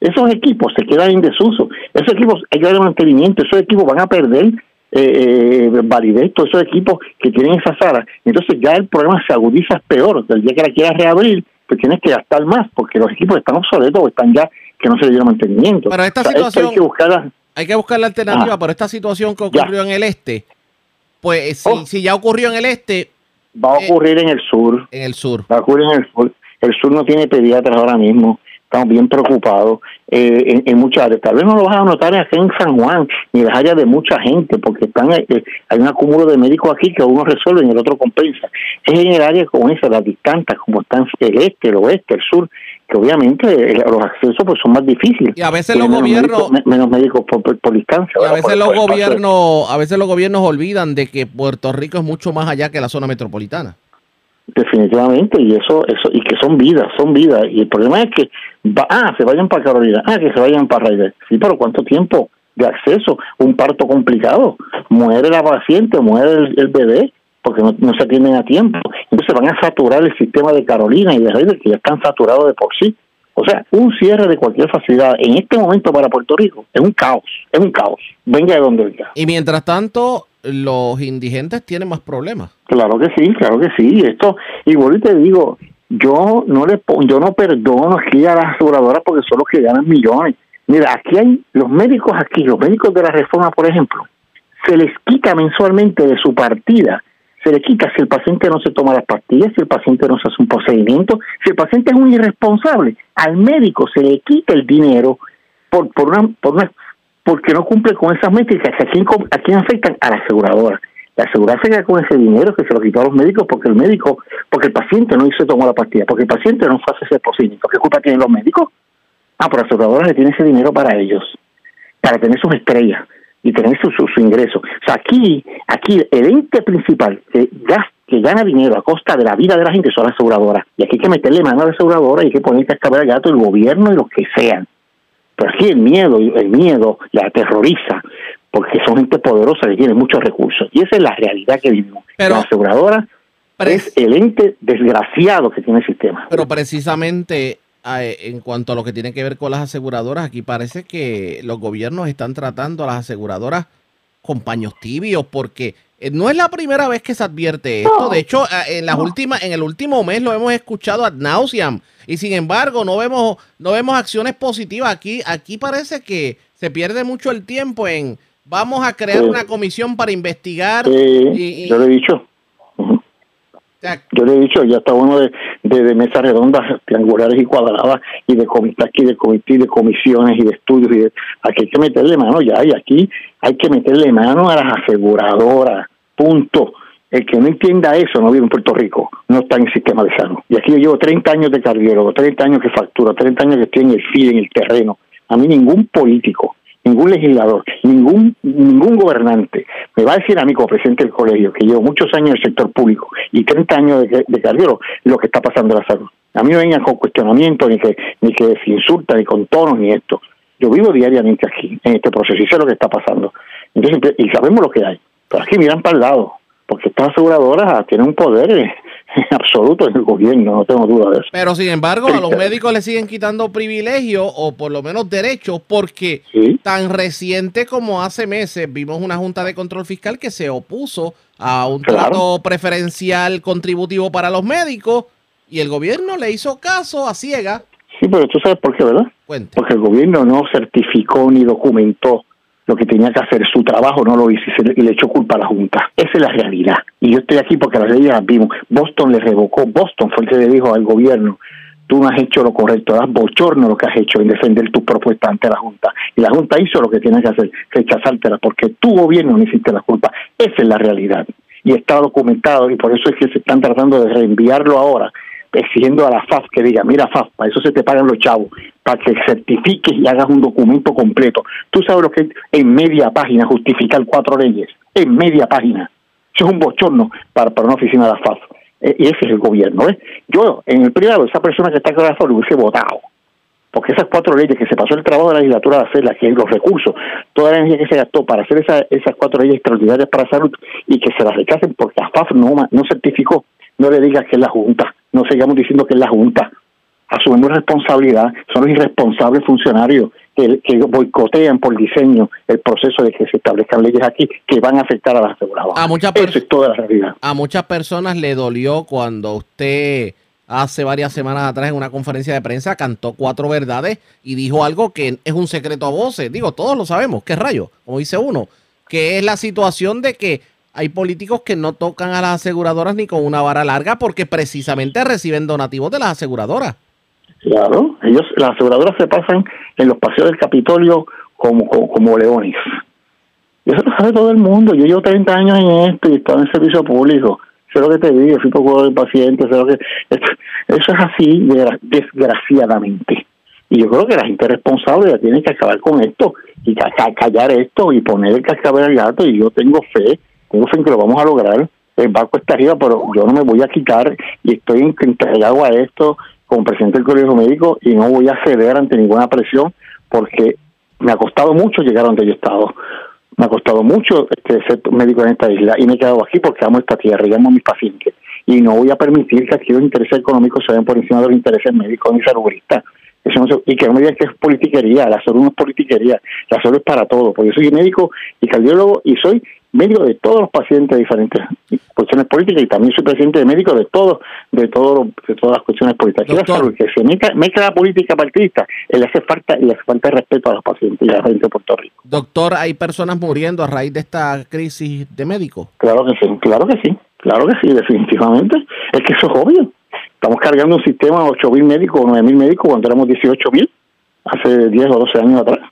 [SPEAKER 13] esos equipos se quedan en desuso. Esos equipos hay que darle mantenimiento, esos equipos van a perder eh, eh, validez, todos esos equipos que tienen esas salas. Entonces ya el problema se agudiza peor. El día que la quieras reabrir, pues tienes que gastar más porque los equipos están obsoletos o están ya que no se le dieron mantenimiento.
[SPEAKER 2] Pero esta situación hay que buscar la, hay que buscar la alternativa, pero esta situación que ocurrió en el este, pues si, oh. si, ya ocurrió en el este...
[SPEAKER 13] Va a eh, ocurrir en el sur.
[SPEAKER 2] En el sur.
[SPEAKER 13] Va a ocurrir en el sur. El sur no tiene pediatras ahora mismo estamos bien preocupados eh, en, muchas áreas. Tal vez no lo vas a notar aquí en San Juan, ni en las áreas de mucha gente, porque están eh, hay un acúmulo de médicos aquí que uno resuelve y el otro compensa. Es en el área como esa, las distantes, como están el este, el oeste, el sur, que obviamente eh, los accesos pues son más difíciles.
[SPEAKER 2] Y a veces los gobiernos
[SPEAKER 13] menos médicos por, distancia.
[SPEAKER 2] Y a veces los gobiernos, a veces los gobiernos olvidan de que Puerto Rico es mucho más allá que la zona metropolitana.
[SPEAKER 13] Definitivamente, y eso, eso, y que son vidas, son vidas. Y el problema es que, ah, se vayan para Carolina, ah, que se vayan para Reyes. Sí, pero ¿cuánto tiempo de acceso? Un parto complicado. Muere la paciente, muere el, bebé, porque no, se atienden a tiempo. Entonces van a saturar el sistema de Carolina y de Reyes, que ya están saturados de por sí. O sea, un cierre de cualquier facilidad en este momento para Puerto Rico es un caos, es un caos. Venga de donde venga.
[SPEAKER 2] Y mientras tanto, los indigentes tienen más problemas.
[SPEAKER 13] Claro que sí, claro que sí. Esto, igual te digo, yo no le yo no perdono aquí a las aseguradoras porque son los que ganan millones. Mira, aquí hay los médicos aquí, los médicos de la reforma, por ejemplo, se les quita mensualmente de su partida, se les quita si el paciente no se toma las pastillas, si el paciente no se hace un procedimiento, si el paciente es un irresponsable, al médico se le quita el dinero por, por, una, por una porque no cumple con esas métricas que aquí, aquí afectan a la aseguradora. La aseguradora se queda con ese dinero que se lo quitó a los médicos porque el médico, porque el paciente no hizo tomó la pastilla, porque el paciente no fue a hacer procedimiento. ¿Qué culpa tienen los médicos? Ah, pero la aseguradora le tiene ese dinero para ellos, para tener sus estrellas y tener su, su, ingreso. O sea, aquí, aquí el ente principal que, que gana dinero a costa de la vida de la gente son las aseguradoras. Y aquí hay que meterle mano a la aseguradora y hay que poner cascabel al gato el gobierno y los que sean. Pero aquí el miedo, el miedo la aterroriza, porque son gente poderosa que tiene muchos recursos. Y esa es la realidad que vivimos. la aseguradora es el ente desgraciado que tiene el sistema.
[SPEAKER 2] Pero precisamente en cuanto a lo que tiene que ver con las aseguradoras, aquí parece que los gobiernos están tratando a las aseguradoras con paños tibios, porque eh, no es la primera vez que se advierte esto. De hecho, en las últimas, en el último mes lo hemos escuchado ad nauseam y sin embargo no vemos, no vemos acciones positivas. Aquí, aquí parece que se pierde mucho el tiempo en vamos a crear una comisión para investigar.
[SPEAKER 13] y, yo lo he dicho. Yo le he dicho, ya está uno de, de, mesas redondas, triangulares y cuadradas, y de comités aquí, de comité, de comisiones y de estudios. y Aquí hay que meterle mano ya, y aquí hay que meterle mano a las aseguradoras. Punto. El que no entienda eso no vive en Puerto Rico, no está en el sistema de salud. Y aquí yo llevo 30 años de cardiólogo, 30 años que factura, 30 años que estoy en el FIDE, en el terreno. A mí ningún político, ningún legislador, ningún ningún gobernante me va a decir a mí como presidente del colegio, que llevo muchos años en el sector público y 30 años de, de cardiólogo, lo que está pasando en la salud. A mí no vengan con cuestionamiento, ni que, ni que se insulta, ni con tonos, ni esto. Yo vivo diariamente aquí, en este proceso, y sé lo que está pasando. Entonces, y sabemos lo que hay. Pero aquí miran para el lado porque estas aseguradoras tienen un poder absoluto en el gobierno, no tengo duda de eso.
[SPEAKER 2] Pero sin embargo, a los médicos le siguen quitando privilegios o por lo menos derechos porque tan reciente como hace meses vimos una junta de control fiscal que se opuso a un trato preferencial contributivo para los médicos y el gobierno le hizo caso a ciega.
[SPEAKER 13] Sí, pero tú sabes por qué, ¿verdad? Porque el gobierno no certificó ni documentó lo que tenía que hacer su trabajo no lo hizo y, le echó culpa a la Junta. Esa es la realidad. Y yo estoy aquí porque las leyes las vimos. Boston le revocó, Boston fue el que le dijo al gobierno, tú no has hecho lo correcto, das bochorno lo que has hecho en defender tu propuesta ante la Junta. Y la Junta hizo lo que tiene que hacer, rechazártela, porque tu gobierno no hiciste la culpa. Esa es la realidad. Y está documentado y por eso es que se están tratando de reenviarlo ahora exigiendo a la FAF que diga, mira FAF, para eso se te pagan los chavos, para que certifiques y hagas un documento completo. Tú sabes lo que es en media página justificar cuatro leyes, en media página. Eso es un bochorno para, para una oficina de la FAF. E, y ese es el gobierno. ¿eh? Yo, en el privado, esa persona que está acá la lo hubiese votado. Porque esas cuatro leyes que se pasó el trabajo de la legislatura de hacerlas, que los recursos, toda la energía que se gastó para hacer esa, esas cuatro leyes extraordinarias para salud y que se las rechacen porque la FAF no, no certificó, no le digas que es la Junta no sigamos diciendo que es la Junta. Asumimos responsabilidad, son los irresponsables funcionarios que, boicotean por diseño el proceso de que se establezcan leyes aquí que van a afectar a las aseguradoras.
[SPEAKER 2] A muchas Eso es toda la realidad. A muchas personas le dolió cuando usted hace varias semanas atrás en una conferencia de prensa cantó cuatro verdades y dijo algo que es un secreto a voces. Digo, todos lo sabemos, qué rayo, como dice uno, que es la situación de que hay políticos que no tocan a las aseguradoras ni con una vara larga porque precisamente reciben donativos de las aseguradoras.
[SPEAKER 13] Claro, ellos, las aseguradoras se pasan en los paseos del Capitolio como, como, leones. Y eso lo sabe todo el mundo. Yo llevo 30 años en esto y estoy en servicio público. Sé lo que te digo, fui procurador del paciente, sé lo que... Eso es así, desgraciadamente. Y yo creo que la gente responsable ya tiene que acabar con esto y callar esto y poner el cascabel al gato. Y yo tengo fe, fe en que lo vamos a lograr. El barco está arriba, pero yo no me voy a quitar y estoy entregado a esto como presidente del Colegio Médico y no voy a ceder ante ninguna presión porque me ha costado mucho llegar donde yo he estado. Me ha costado mucho este, ser médico en esta isla y me he quedado aquí porque amo esta tierra y amo a mis pacientes. Y no voy a permitir que aquí los intereses económicos se den por encima de los intereses médicos ni salubristas. Eso no y que no me digan que es politiquería, la salud no es politiquería, la salud es para todos, porque yo soy médico y cardiólogo y soy médico de todos los pacientes de diferentes cuestiones políticas y también soy presidente de médicos de todos, de todos de todas las cuestiones políticas. que se mezcla, la política partidista, le hace falta, le hace falta respeto a los pacientes y a la gente de Puerto Rico.
[SPEAKER 2] Doctor, ¿hay personas muriendo a raíz de esta crisis de médicos?
[SPEAKER 13] Claro que sí, claro que sí, claro que sí, definitivamente. Es que eso es obvio. Estamos cargando un sistema de 8.000 médicos o 9.000 médicos cuando éramos 18.000 hace 10 o 12 años atrás.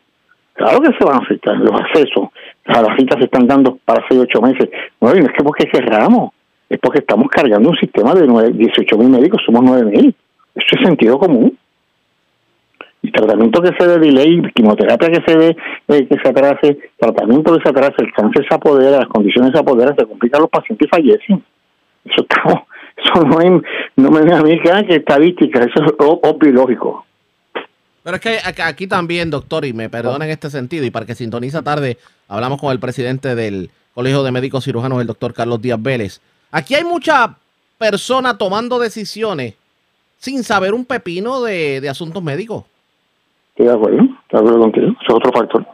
[SPEAKER 13] Claro que se van a afectar los accesos. A las citas se están dando para 6 8 meses. Bueno, no es que porque cerramos, es porque estamos cargando un sistema de 18 mil médicos, somos 9 mil. Eso es sentido común. Y tratamiento que se dé delay, quimioterapia que se dé, eh, que se atrase, tratamiento que se atrase, el cáncer se apodera, las condiciones se apoderan, se complican los pacientes y fallecen. Eso estamos, eso no, es, no me da a mí que estadística, eso es obvio y lógico.
[SPEAKER 2] Pero es que aquí también, doctor, y me perdonen en este sentido, y para que sintoniza tarde, hablamos con el presidente del Colegio de Médicos Cirujanos, el doctor Carlos Díaz Vélez. Aquí hay mucha persona tomando decisiones sin saber un pepino de, asuntos médicos.
[SPEAKER 13] Estoy de acuerdo, estoy de acuerdo contigo. Eso es otro factor.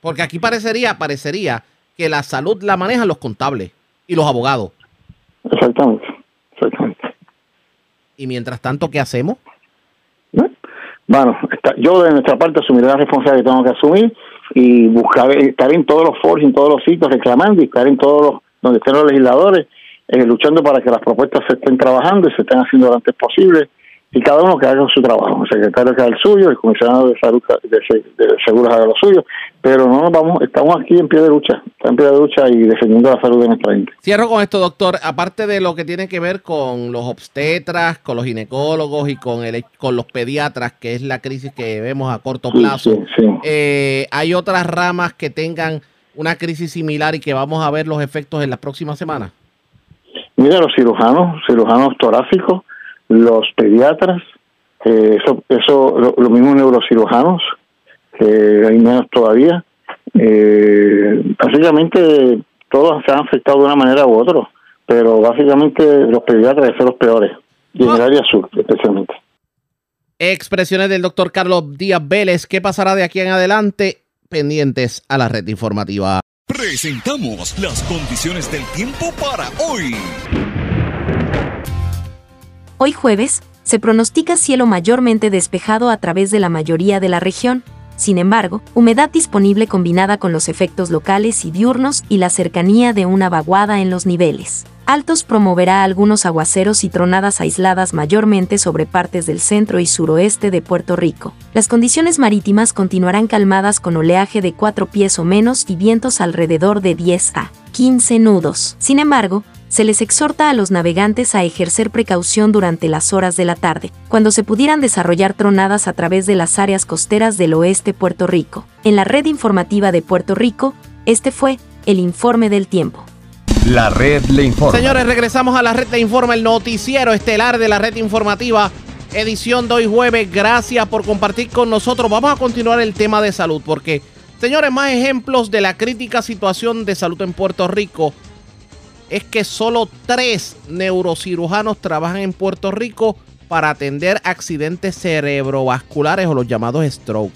[SPEAKER 2] Porque aquí parecería, parecería que la salud la manejan los contables y los abogados.
[SPEAKER 13] Exactamente, exactamente.
[SPEAKER 2] Y mientras tanto, ¿qué hacemos?
[SPEAKER 13] Bueno, yo de nuestra parte asumiré la responsabilidad que tengo que asumir y buscar estar en todos los foros, en todos los sitios reclamando y estar en todos los donde estén los legisladores, eh, luchando para que las propuestas se estén trabajando y se estén haciendo lo antes posible y cada uno que haga su trabajo. El secretario que haga el suyo, el comisionado de salud de, seguros haga lo suyo, pero no vamos, estamos aquí en pie de lucha, en pie de lucha y defendiendo la salud de nuestra gente.
[SPEAKER 2] Cierro con esto, doctor. Aparte de lo que tiene que ver con los obstetras, con los ginecólogos y con el, con los pediatras, que es la crisis que vemos a corto plazo, eh, hay otras ramas que tengan una crisis similar y que vamos a ver los efectos en las próximas semanas.
[SPEAKER 13] Mira, los cirujanos, cirujanos torácicos, los pediatras, eh, eso, eso lo, mismo neurocirujanos, que hay menos todavía. Eh, básicamente todos se han afectado de una manera u otra, pero básicamente los pediatras son los peores, y en el área sur especialmente.
[SPEAKER 2] Expresiones del doctor Carlos Díaz Vélez. ¿Qué pasará de aquí en adelante? Pendientes a la red informativa.
[SPEAKER 1] Presentamos las condiciones del tiempo para hoy.
[SPEAKER 4] Hoy jueves, se pronostica cielo mayormente despejado a través de la mayoría de la región. Sin embargo, humedad disponible combinada con los efectos locales y diurnos y la cercanía de una vaguada en los niveles altos promoverá algunos aguaceros y tronadas aisladas mayormente sobre partes del centro y suroeste de Puerto Rico. Las condiciones marítimas continuarán calmadas con oleaje de 4 pies o menos y vientos alrededor de 10 a 15 nudos. Sin embargo, se les exhorta a los navegantes a ejercer precaución durante las horas de la tarde, cuando se pudieran desarrollar tronadas a través de las áreas costeras del oeste Puerto Rico. En la red informativa de Puerto Rico, este fue el informe del tiempo.
[SPEAKER 1] La red le informa.
[SPEAKER 2] Señores, regresamos a la red le informa, el noticiero estelar de la red informativa, edición de hoy jueves. Gracias por compartir con nosotros. Vamos a continuar el tema de salud porque, señores, más ejemplos de la crítica situación de salud en Puerto Rico es que solo tres neurocirujanos trabajan en Puerto Rico para atender accidentes cerebrovasculares o los llamados stroke.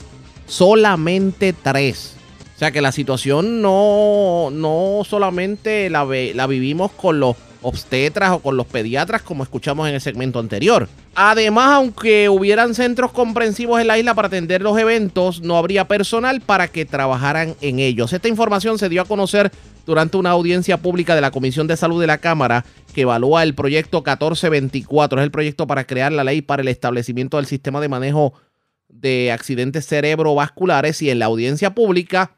[SPEAKER 2] Solamente tres. O sea que la situación no, no solamente la, la vivimos con los obstetras o con los pediatras como escuchamos en el segmento anterior. Además, aunque hubieran centros comprensivos en la isla para atender los eventos, no habría personal para que trabajaran en ellos. Esta información se dio a conocer durante una audiencia pública de la Comisión de Salud de la Cámara que evalúa el proyecto 1424. Es el proyecto para crear la ley para el establecimiento del sistema de manejo de accidentes cerebrovasculares y en la audiencia pública,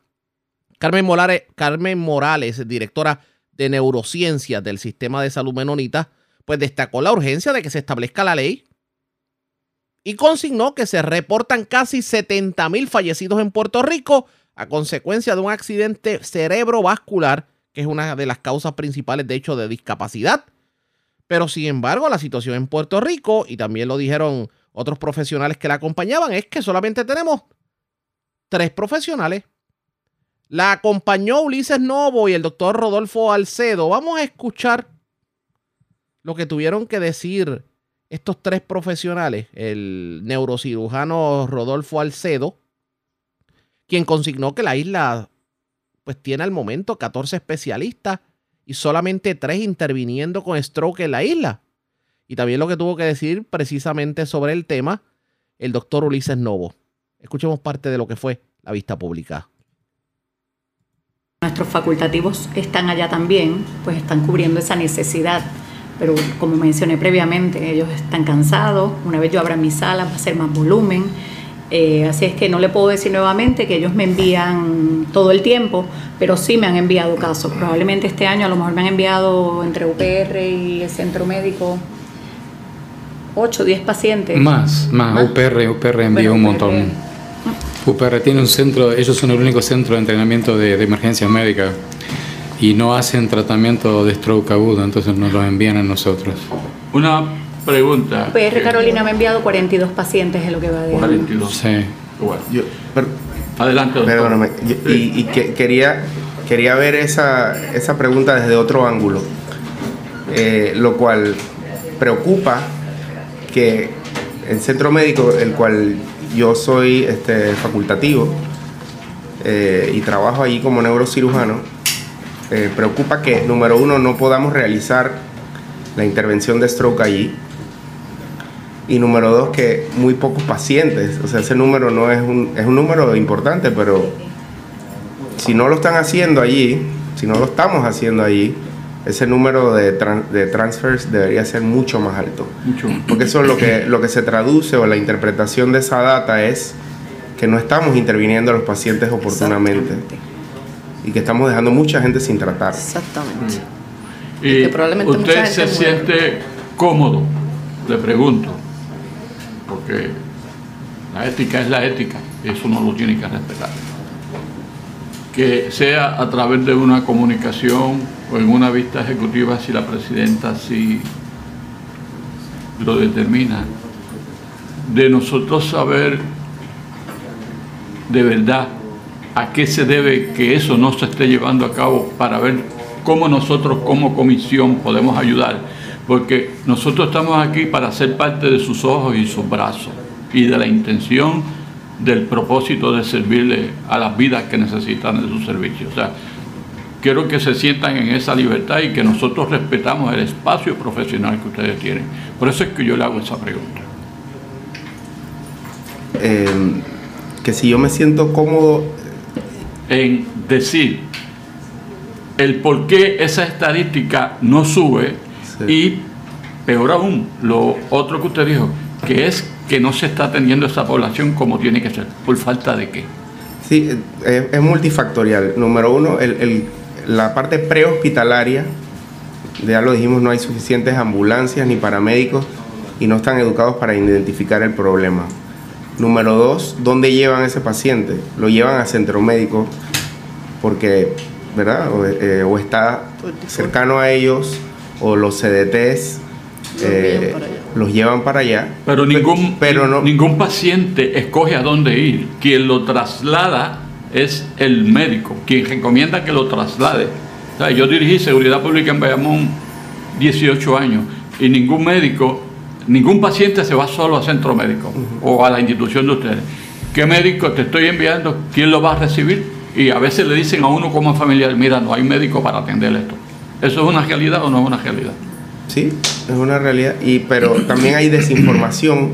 [SPEAKER 2] Carmen Morales, Carmen Morales directora de neurociencias del sistema de salud menonita, pues destacó la urgencia de que se establezca la ley y consignó que se reportan casi 70 mil fallecidos en Puerto Rico a consecuencia de un accidente cerebrovascular, que es una de las causas principales, de hecho, de discapacidad. Pero sin embargo, la situación en Puerto Rico, y también lo dijeron otros profesionales que la acompañaban, es que solamente tenemos tres profesionales. La acompañó Ulises Novo y el doctor Rodolfo Alcedo. Vamos a escuchar lo que tuvieron que decir estos tres profesionales, el neurocirujano Rodolfo Alcedo, quien consignó que la isla pues tiene al momento 14 especialistas y solamente tres interviniendo con stroke en la isla. Y también lo que tuvo que decir precisamente sobre el tema el doctor Ulises Novo. Escuchemos parte de lo que fue la vista pública.
[SPEAKER 14] Nuestros facultativos están allá también, pues están cubriendo esa necesidad pero como mencioné previamente, ellos están cansados, una vez yo abra mi sala va a ser más volumen, eh, así es que no le puedo decir nuevamente que ellos me envían todo el tiempo, pero sí me han enviado casos. Probablemente este año a lo mejor me han enviado entre UPR y el centro médico 8 o 10 pacientes.
[SPEAKER 15] Más, más, UPR, UPR envió un montón. UPR tiene un centro, ellos son el único centro de entrenamiento de, de emergencias médicas y no hacen tratamiento de stroke agudo, entonces nos lo envían a nosotros.
[SPEAKER 16] Una pregunta.
[SPEAKER 14] PR Carolina me ha enviado 42 pacientes en lo que va de
[SPEAKER 16] 42.
[SPEAKER 15] Sí.
[SPEAKER 16] Yo, Adelante.
[SPEAKER 17] Perdóname. y, que, quería, quería ver esa, esa pregunta desde otro ángulo, eh, lo cual preocupa que el centro médico, el cual yo soy este, facultativo eh, y trabajo allí como neurocirujano, eh, preocupa que, número uno, no podamos realizar la intervención de stroke allí. Y número dos, que muy pocos pacientes, o sea, ese número no es un, es un número importante, pero si no lo están haciendo allí, si no lo estamos haciendo allí, ese número de, de transfers debería ser mucho más alto. Porque eso es lo que, lo que se traduce o la interpretación de esa data es que no estamos interviniendo a los pacientes oportunamente y que estamos dejando mucha gente sin tratar.
[SPEAKER 14] Exactamente.
[SPEAKER 16] Mm. Y, probablemente usted se siente cómodo, le pregunto, porque la ética es la ética, eso no lo tiene que respetar. Que sea a través de una comunicación o en una vista ejecutiva si la presidenta sí lo determina, de nosotros saber de verdad a qué se debe que eso no se esté llevando a cabo para ver cómo nosotros como comisión podemos ayudar. Porque nosotros estamos aquí para ser parte de sus ojos y sus brazos y de la intención del propósito de servirle a las vidas que necesitan de su servicio. O sea, quiero que se sientan en esa libertad y que nosotros respetamos el espacio profesional que ustedes tienen. Por eso es que yo le hago esa pregunta.
[SPEAKER 17] Eh, que si yo me siento cómodo
[SPEAKER 16] en decir el por qué esa estadística no sube y peor aún, lo otro que usted dijo, que es que no se está atendiendo esa población como tiene que ser, por falta de qué.
[SPEAKER 17] Sí, es, multifactorial. Número uno, el, la parte prehospitalaria, ya lo dijimos, no hay suficientes ambulancias ni paramédicos y no están educados para identificar el problema. Número dos, ¿dónde llevan ese paciente? Lo llevan a centro médico porque, ¿verdad? O, eh, está cercano a ellos o los CDTs eh, los llevan para allá.
[SPEAKER 16] Pero ningún, pero no, ningún paciente escoge a dónde ir. Quien lo traslada es el médico, quien recomienda que lo traslade. yo dirigí seguridad pública en Bayamón 18 años y ningún médico ningún paciente se va solo al centro médico o a la institución de ustedes. ¿Qué médico te estoy enviando? ¿Quién lo va a recibir? Y a veces le dicen a uno como familiar, mira, no hay médico para atender esto. ¿Eso es una realidad o no es una realidad?
[SPEAKER 17] Sí, es una realidad. Y, pero también hay desinformación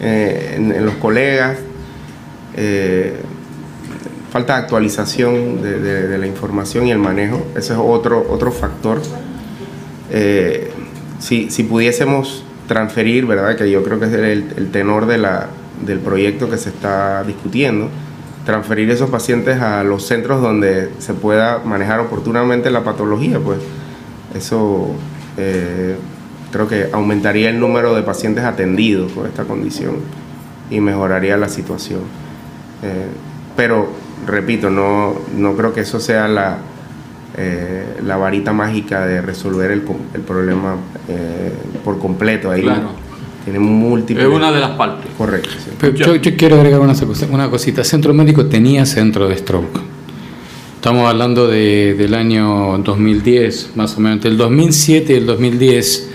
[SPEAKER 17] eh, en, los colegas, eh, falta de actualización de, la información y el manejo. Ese es otro, otro factor. Eh, si, si pudiésemos transferir, ¿verdad? Que yo creo que es el, tenor de la, del proyecto que se está discutiendo, transferir esos pacientes a los centros donde se pueda manejar oportunamente la patología, pues eso eh, creo que aumentaría el número de pacientes atendidos con esta condición y mejoraría la situación. Eh, pero, repito, no, no creo que eso sea la, eh, la varita mágica de resolver el, el problema eh, por completo. Ahí tiene múltiples.
[SPEAKER 16] Es una de las partes.
[SPEAKER 17] Correcto.
[SPEAKER 15] yo, yo, quiero agregar una, una cosita. Centro Médico tenía centro de stroke. Estamos hablando de, del año 2010, más o menos. El 2007 y el 2010,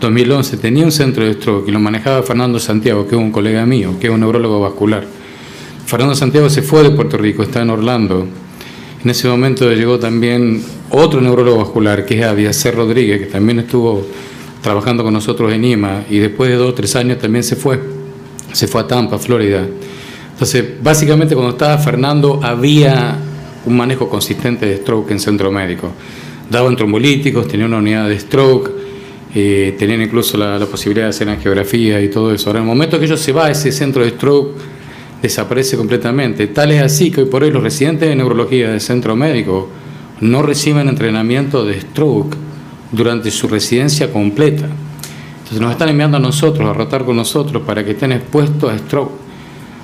[SPEAKER 15] 2011, tenía un centro de stroke y lo manejaba Fernando Santiago, que es un colega mío, que es un neurólogo vascular. Fernando Santiago se fue de Puerto Rico, está en Orlando. En ese momento llegó también otro neurólogo vascular, que es Abiacer Rodríguez, que también estuvo trabajando con nosotros en IMA y después de dos o tres años también se fue, se fue a Tampa, Florida. Entonces, básicamente cuando estaba Fernando había un manejo consistente de stroke en centro médico. Daban trombolíticos, tenían una unidad de stroke, eh, tenían incluso la, posibilidad de hacer angiografía y todo eso. Ahora, en el momento que ellos se va, ese centro de stroke desaparece completamente. Tal es así que hoy por hoy los residentes de neurología del centro médico no reciben entrenamiento de stroke durante su residencia completa. Entonces nos están enviando a nosotros, a rotar con nosotros para que estén expuestos a stroke,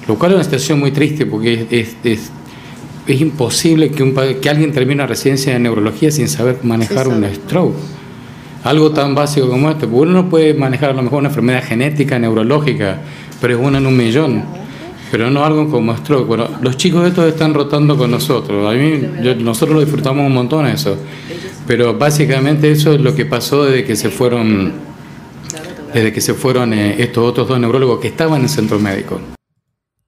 [SPEAKER 15] lo cual es una situación muy triste porque es, imposible que, un, que alguien termine una residencia de neurología sin saber manejar un stroke. Algo tan básico como este, porque uno no puede manejar a lo mejor una enfermedad genética, neurológica, pero es una en un millón. Pero no algo como stroke. Bueno, los chicos estos están rotando con nosotros. A mí, nosotros lo disfrutamos un montón eso. Pero básicamente eso es lo que pasó desde que se fueron, desde que se fueron eh, estos otros dos neurólogos que estaban en el centro médico.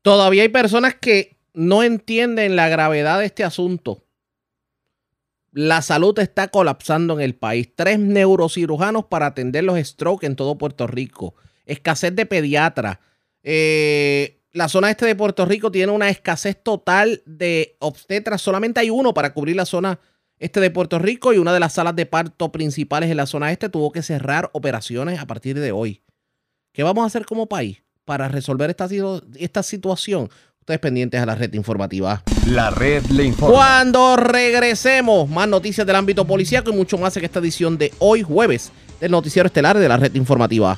[SPEAKER 2] Todavía hay personas que no entienden la gravedad de este asunto. La salud está colapsando en el país. Tres neurocirujanos para atender los strokes en todo Puerto Rico. Escasez de pediatras. Eh, la zona este de Puerto Rico tiene una escasez total de obstetras. Solamente hay uno para cubrir la zona este de Puerto Rico y una de las salas de parto principales en la zona este tuvo que cerrar operaciones a partir de hoy. ¿Qué vamos a hacer como país para resolver esta situación? Ustedes pendientes a la red informativa.
[SPEAKER 1] La red le informa.
[SPEAKER 2] Cuando regresemos, más noticias del ámbito policíaco y mucho más en esta edición de hoy jueves del noticiero estelar de la red informativa.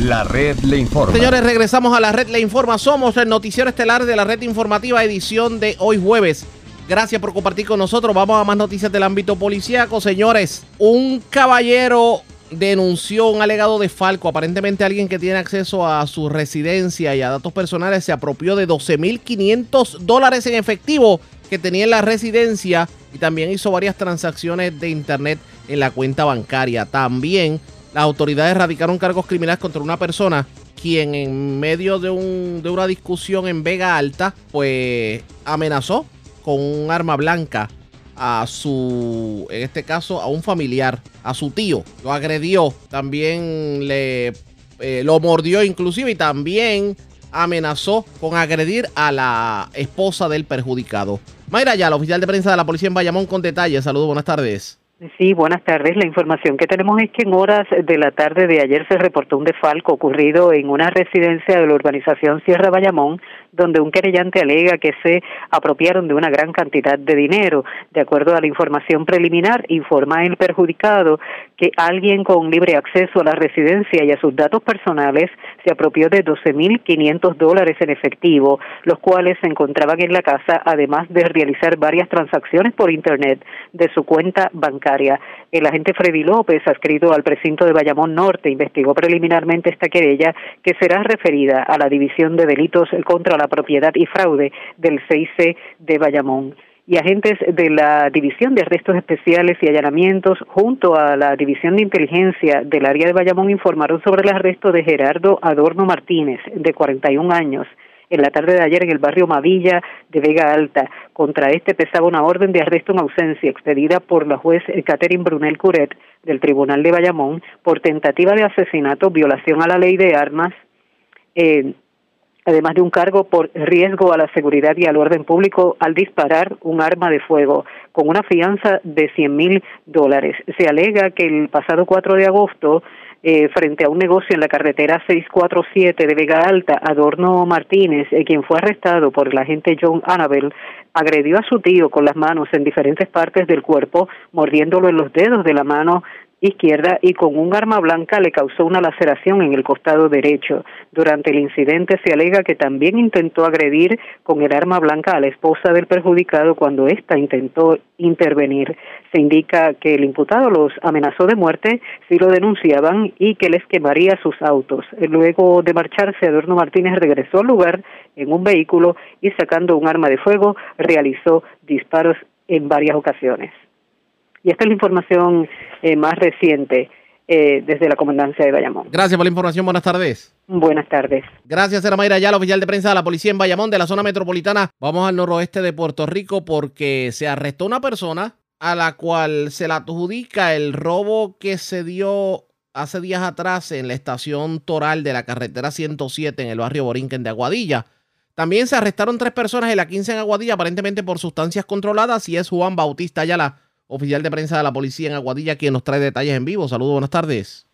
[SPEAKER 1] La red le informa.
[SPEAKER 2] Señores, regresamos a la red le informa. Somos el noticiero estelar de la red informativa edición de hoy jueves Gracias por compartir con nosotros. Vamos a más noticias del ámbito policíaco, señores. Un caballero denunció un alegado de Falco. Aparentemente alguien que tiene acceso a su residencia y a datos personales se apropió de 12.500 dólares en efectivo que tenía en la residencia y también hizo varias transacciones de internet en la cuenta bancaria. También las autoridades radicaron cargos criminales contra una persona quien en medio de, un, de una discusión en Vega Alta pues amenazó con un arma blanca a su, en este caso, a un familiar, a su tío. Lo agredió, también le eh, lo mordió inclusive y también amenazó con agredir a la esposa del perjudicado. Mayra ya, la oficial de prensa de la policía en Bayamón con detalles. Saludos, buenas tardes.
[SPEAKER 18] Sí, buenas tardes. La información que tenemos es que en horas de la tarde de ayer se reportó un desfalco ocurrido en una residencia de la urbanización Sierra Bayamón, donde un querellante alega que se apropiaron de una gran cantidad de dinero. De acuerdo a la información preliminar, informa el perjudicado que alguien con libre acceso a la residencia y a sus datos personales se apropió de 12.500 dólares en efectivo, los cuales se encontraban en la casa, además de realizar varias transacciones por Internet de su cuenta bancaria el agente Freddy López, adscrito al precinto de Bayamón Norte, investigó preliminarmente esta querella que será referida a la División de Delitos contra la Propiedad y Fraude del 6C de Bayamón y agentes de la División de Arrestos Especiales y Allanamientos junto a la División de Inteligencia del área de Bayamón informaron sobre el arresto de Gerardo Adorno Martínez, de 41 años, en la tarde de ayer en el barrio Mavilla de Vega Alta. Contra este pesaba una orden de arresto en ausencia expedida por la juez Catherine Brunel Curet del Tribunal de Bayamón por tentativa de asesinato, violación a la ley de armas, eh, además de un cargo por riesgo a la seguridad y al orden público al disparar un arma de fuego, con una fianza de 100 mil dólares. Se alega que el pasado 4 de agosto eh, frente a un negocio en la carretera 647 de Vega Alta, Adorno Martínez, eh, quien fue arrestado por el agente John Annabel agredió a su tío con las manos en diferentes partes del cuerpo, mordiéndolo en los dedos de la mano izquierda y con un arma blanca le causó una laceración en el costado derecho. Durante el incidente se alega que también intentó agredir con el arma blanca a la esposa del perjudicado cuando ésta intentó intervenir. Se indica que el imputado los amenazó de muerte si lo denunciaban y que les quemaría sus autos. Luego de marcharse, Adorno Martínez regresó al lugar en un vehículo y sacando un arma de fuego realizó disparos en varias ocasiones. Y esta es la información eh, más reciente eh, desde la comandancia de Bayamón.
[SPEAKER 2] Gracias por la información. Buenas tardes.
[SPEAKER 18] Buenas tardes.
[SPEAKER 2] Gracias, era Mayra la oficial de prensa de la policía en Bayamón, de la zona metropolitana. Vamos al noroeste de Puerto Rico porque se arrestó una persona a la cual se la adjudica el robo que se dio hace días atrás en la estación Toral de la carretera 107 en el barrio Borinquen de Aguadilla. También se arrestaron tres personas en la 15 en Aguadilla, aparentemente por sustancias controladas, y es Juan Bautista Ayala oficial de prensa de la policía en Aguadilla, quien nos trae detalles en vivo. Saludos, buenas tardes.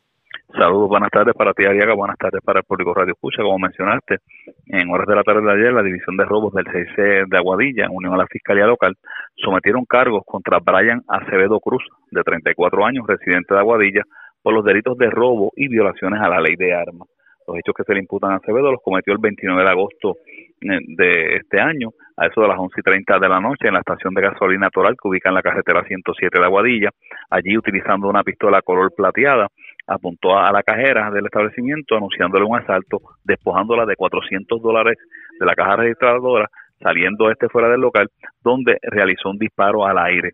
[SPEAKER 5] Saludos, buenas tardes para ti, Ariaga. Buenas tardes para el público Radio Escucha. Como mencionaste, en horas de la tarde de ayer, la División de Robos del 6C de Aguadilla, en unión a la Fiscalía Local, sometieron cargos contra Brian Acevedo Cruz, de 34 años, residente de Aguadilla, por los delitos de robo y violaciones a la ley de armas. Los hechos que se le imputan a Acevedo los cometió el 29 de agosto de este año, a eso de las 11 y 30 de la noche, en la estación de gasolina Toral que ubica en la carretera 107 de Aguadilla. Allí, utilizando una pistola color plateada, apuntó a la cajera del establecimiento anunciándole un asalto, despojándola de 400 dólares de la caja registradora, saliendo este fuera del local, donde realizó un disparo al aire.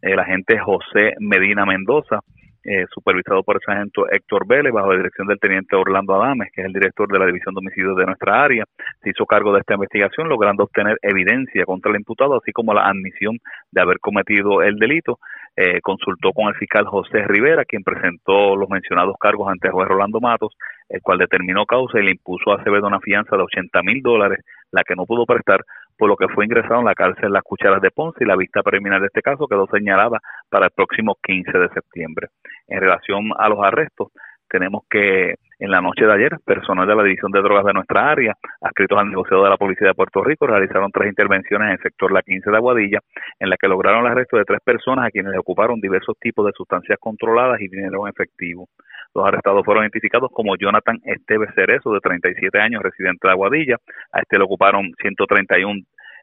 [SPEAKER 5] El agente José Medina Mendoza eh, supervisado por el sargento Héctor Vélez, bajo la dirección del teniente Orlando Adames, que es el director de la División de Homicidios de nuestra área, se hizo cargo de esta investigación, logrando obtener evidencia contra el imputado, así como la admisión de haber cometido el delito. Eh, consultó con el fiscal José Rivera, quien presentó los mencionados cargos ante el juez Rolando Matos, el cual determinó causa y le impuso a Acevedo una fianza de 80 mil dólares, la que no pudo prestar por lo que fue ingresado en la cárcel Las Cucharas de Ponce y la vista preliminar de este caso quedó señalada para el próximo 15 de septiembre. En relación a los arrestos, tenemos que en la noche de ayer, personal de la División de Drogas de nuestra área, adscritos al negociado de la Policía de Puerto Rico, realizaron tres intervenciones en el sector La 15 de Aguadilla, en la que lograron el arresto de tres personas a quienes ocuparon diversos tipos de sustancias controladas y dinero en efectivo. Los arrestados fueron identificados como Jonathan Esteves Cerezo, de 37 años, residente de Aguadilla. A este le ocuparon 131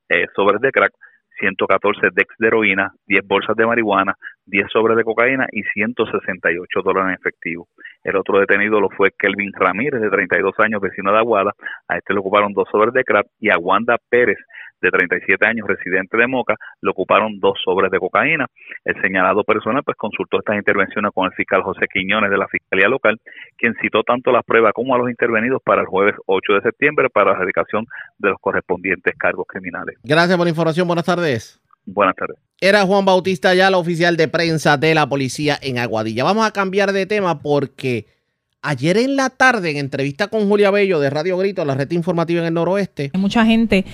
[SPEAKER 5] eh, sobres de crack, 114 dex de heroína, 10 bolsas de marihuana, 10 sobres de cocaína y 168 dólares en efectivo. El otro detenido lo fue Kelvin Ramírez, de 32 años, vecino de Aguada. A este le ocuparon dos sobres de crack y a Wanda Pérez, de 37 años, residente de Moca, le ocuparon dos sobres de cocaína. El señalado personal pues consultó estas intervenciones con el fiscal José Quiñones de la Fiscalía Local, quien citó tanto las pruebas como a los intervenidos para el jueves 8 de septiembre para la dedicación de los correspondientes cargos criminales.
[SPEAKER 2] Gracias por la información. Buenas tardes.
[SPEAKER 5] Buenas tardes.
[SPEAKER 2] Era Juan Bautista ya, la oficial de prensa de la policía en Aguadilla. Vamos a cambiar de tema porque Ayer en la tarde, en entrevista con Julia Bello de Radio Grito, la red informativa en el noroeste.
[SPEAKER 19] Hay mucha gente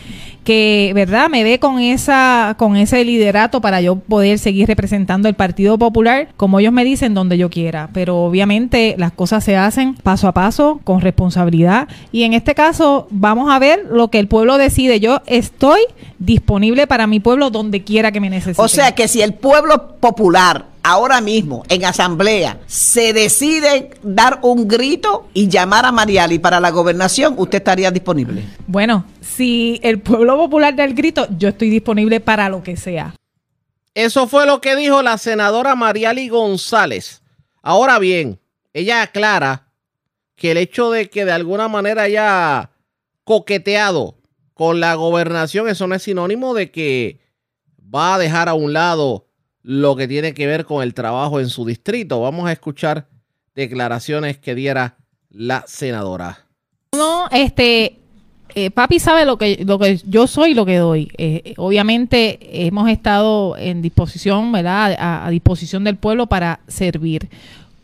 [SPEAKER 19] que, ¿verdad?, me ve con esa, con ese liderato para yo poder seguir representando el Partido Popular, como ellos me dicen, donde yo quiera. Pero obviamente las cosas se hacen paso a paso, con responsabilidad. Y en este caso, vamos a ver lo que el pueblo decide. Yo estoy disponible para mi pueblo donde quiera que me necesite.
[SPEAKER 20] O sea que si el pueblo popular ahora mismo en asamblea se decide dar un grito y llamar a Mariali para la gobernación, ¿usted estaría disponible?
[SPEAKER 19] Bueno, si el pueblo popular da el grito, yo estoy disponible para lo que sea.
[SPEAKER 2] Eso fue lo que dijo la senadora Mariali González. Ahora bien, ella aclara que el hecho de que de alguna manera haya coqueteado con la gobernación, eso no es sinónimo de que va a dejar a un lado lo que tiene que ver con el trabajo en su distrito. Vamos a escuchar declaraciones que diera la senadora.
[SPEAKER 19] No, este, eh, papi sabe lo que, lo que yo soy lo que doy. Eh, obviamente hemos estado en disposición, ¿verdad? a, disposición del pueblo para servir.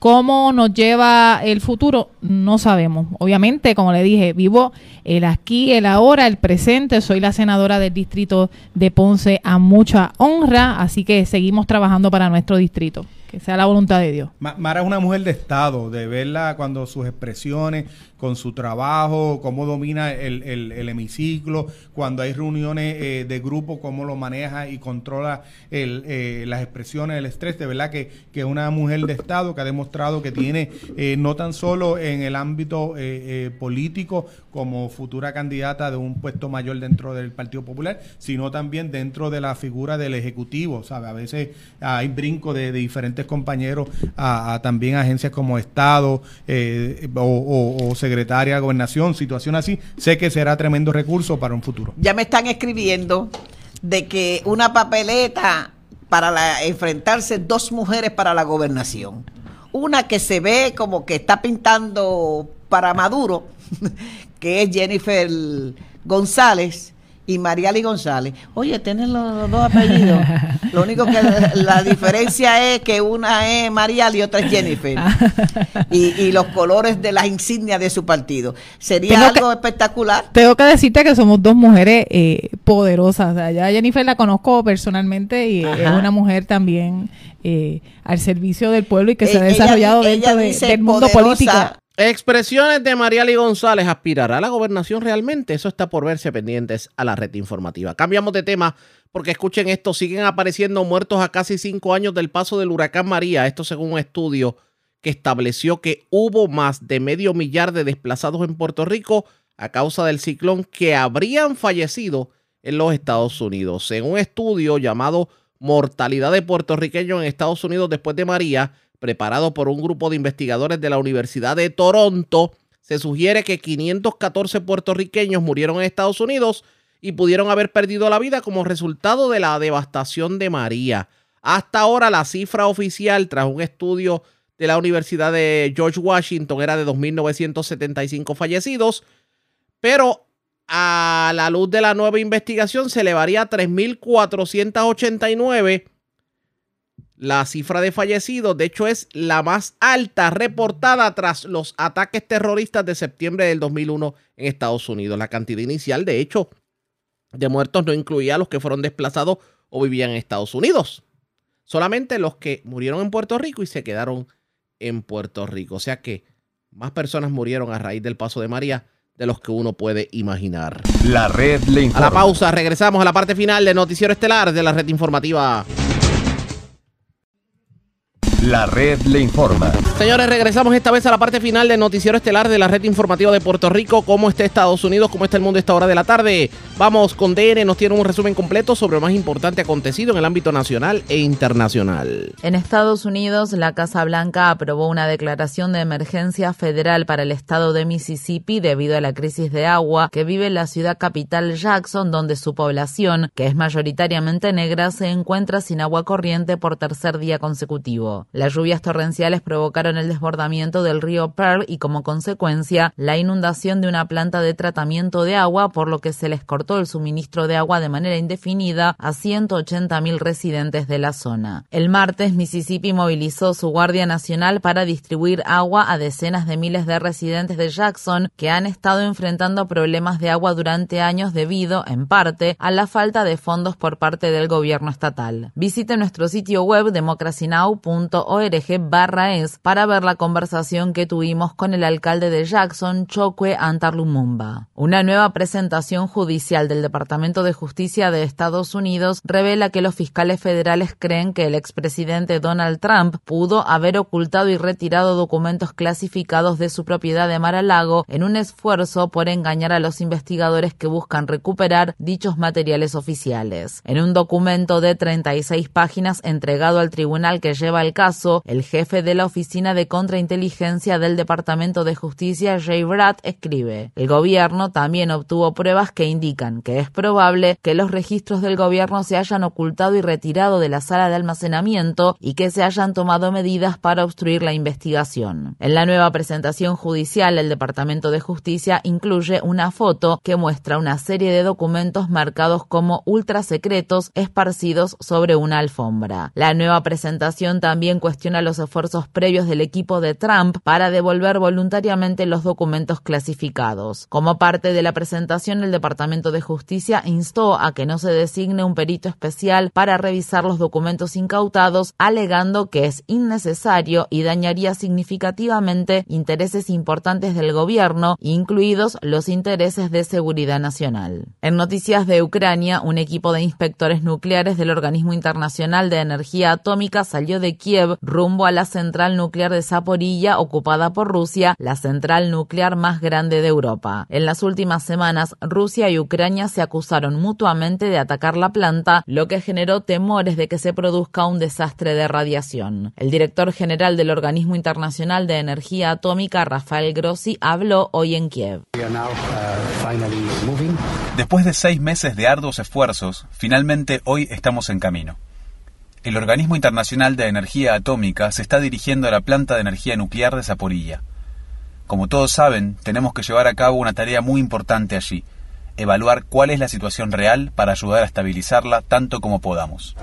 [SPEAKER 19] ¿Cómo nos lleva el futuro? No sabemos. Obviamente, como le dije, vivo el aquí, el ahora, el presente. Soy la senadora del distrito de Ponce a mucha honra, así que seguimos trabajando para nuestro distrito. Que sea la voluntad de Dios.
[SPEAKER 21] Mara es una mujer de Estado, de verla cuando sus expresiones, con su trabajo, cómo domina el, el, hemiciclo, cuando hay reuniones eh, de grupo, cómo lo maneja y controla el, eh, las expresiones, el estrés. De verdad que es una mujer de Estado que ha demostrado que tiene, eh, no tan solo en el ámbito político como futura candidata de un puesto mayor dentro del Partido Popular, sino también dentro de la figura del Ejecutivo. ¿sabe? A veces hay brinco de, diferentes compañeros a, también agencias como Estado o, o, o secretaria de gobernación, situación así, sé que será tremendo recurso para un futuro.
[SPEAKER 20] Ya me están escribiendo de que una papeleta para enfrentarse dos mujeres para la gobernación. Una que se ve como que está pintando para Maduro, que es Jennifer González, y Mariali González. Oye, tienen los, dos apellidos. Lo único que la, diferencia es que una es Mariali y otra es Jennifer. y, los colores de las insignias de su partido. Sería algo espectacular.
[SPEAKER 19] Tengo que decirte que somos dos mujeres eh, poderosas. O sea, ya Jennifer la conozco personalmente y es una mujer también eh, al servicio del pueblo y que se ha desarrollado dentro del mundo político.
[SPEAKER 2] Expresiones de Mariali González. ¿Aspirará a la gobernación realmente? Eso está por verse pendientes a la red informativa. Cambiamos de tema porque escuchen esto. Siguen apareciendo muertos a casi cinco años del paso del huracán María. Esto según un estudio que estableció que hubo más de medio millar de desplazados en Puerto Rico a causa del ciclón que habrían fallecido en los Estados Unidos. En un estudio llamado Mortalidad de puertorriqueños en Estados Unidos después de María, preparado por un grupo de investigadores de la Universidad de Toronto, se sugiere que 514 puertorriqueños murieron en Estados Unidos y pudieron haber perdido la vida como resultado de la devastación de María. Hasta ahora la cifra oficial tras un estudio de la Universidad de George Washington era de 2.975 fallecidos, pero a la luz de la nueva investigación se elevaría a 3.489 la cifra de fallecidos, de hecho, es la más alta reportada tras los ataques terroristas de septiembre del 2001 en Estados Unidos. La cantidad inicial, de hecho, de muertos no incluía a los que fueron desplazados o vivían en Estados Unidos. Solamente los que murieron en Puerto Rico y se quedaron en Puerto Rico. O sea que más personas murieron a raíz del paso de María de los que uno puede imaginar.
[SPEAKER 1] La red le informa.
[SPEAKER 2] A la pausa, regresamos a la parte final del noticiero estelar de la red informativa.
[SPEAKER 1] La red le informa.
[SPEAKER 2] Señores, regresamos esta vez a la parte final del noticiero estelar de la red informativa de Puerto Rico. ¿Cómo está Estados Unidos? ¿Cómo está el mundo a esta hora de la tarde? Vamos con DN, nos tiene un resumen completo sobre lo más importante acontecido en el ámbito nacional e internacional.
[SPEAKER 22] En Estados Unidos, la Casa Blanca aprobó una declaración de emergencia federal para el estado de Mississippi debido a la crisis de agua que vive la ciudad capital Jackson, donde su población, que es mayoritariamente negra, se encuentra sin agua corriente por tercer día consecutivo. Las lluvias torrenciales provocaron el desbordamiento del río Pearl y como consecuencia la inundación de una planta de tratamiento de agua, por lo que se les cortó el suministro de agua de manera indefinida a 180.000 residentes de la zona. El martes, Mississippi movilizó su Guardia Nacional para distribuir agua a decenas de miles de residentes de Jackson que han estado enfrentando problemas de agua durante años debido, en parte, a la falta de fondos por parte del gobierno estatal. Visite nuestro sitio web democracynow.org org barra es para ver la conversación que tuvimos con el alcalde de Jackson, Chokwe Antarlumumba. Una nueva presentación judicial del Departamento de Justicia de Estados Unidos revela que los fiscales federales creen que el expresidente Donald Trump pudo haber ocultado y retirado documentos clasificados de su propiedad de Mar-a-Lago en un esfuerzo por engañar a los investigadores que buscan recuperar dichos materiales oficiales. En un documento de 36 páginas entregado al tribunal que lleva el caso, el jefe de la Oficina de Contrainteligencia del Departamento de Justicia, Jay Bratt, escribe, el gobierno también obtuvo pruebas que indican que es probable que los registros del gobierno se hayan ocultado y retirado de la sala de almacenamiento y que se hayan tomado medidas para obstruir la investigación. En la nueva presentación judicial, el Departamento de Justicia incluye una foto que muestra una serie de documentos marcados como ultra secretos esparcidos sobre una alfombra. La nueva presentación también cuestiona los esfuerzos previos del equipo de Trump para devolver voluntariamente los documentos clasificados. Como parte de la presentación, el Departamento de Justicia instó a que no se designe un perito especial para revisar los documentos incautados, alegando que es innecesario y dañaría significativamente intereses importantes del gobierno, incluidos los intereses de seguridad nacional. En noticias de Ucrania, un equipo de inspectores nucleares del Organismo Internacional de Energía Atómica salió de Kiev rumbo a la central nuclear de Zaporilla ocupada por Rusia, la central nuclear más grande de Europa. En las últimas semanas, Rusia y Ucrania se acusaron mutuamente de atacar la planta, lo que generó temores de que se produzca un desastre de radiación. El director general del Organismo Internacional de Energía Atómica, Rafael Grossi, habló hoy en Kiev.
[SPEAKER 23] Después de seis meses de arduos esfuerzos, finalmente hoy estamos en camino. El Organismo Internacional de Energía Atómica se está dirigiendo a la planta de energía nuclear de Zaporilla. Como todos saben, tenemos que llevar a cabo una tarea muy importante allí, evaluar cuál es la situación real para ayudar a estabilizarla tanto como podamos.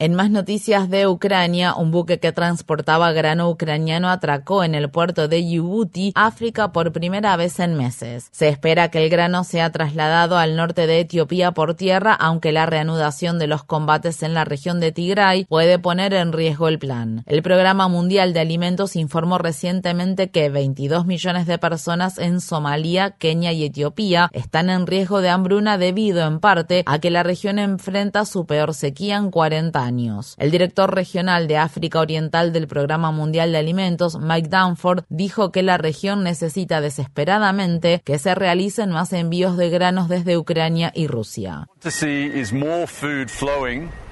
[SPEAKER 22] En más noticias de Ucrania, un buque que transportaba grano ucraniano atracó en el puerto de Djibouti, África, por primera vez en meses. Se espera que el grano sea trasladado al norte de Etiopía por tierra, aunque la reanudación de los combates en la región de Tigray puede poner en riesgo el plan. El Programa Mundial de Alimentos informó recientemente que 22 millones de personas en Somalia, Kenia y Etiopía están en riesgo de hambruna debido en parte a que la región enfrenta su peor sequía en 40 años. El director regional de África Oriental del Programa Mundial de Alimentos, Mike Danford, dijo que la región necesita desesperadamente que se realicen más envíos de granos desde Ucrania y Rusia.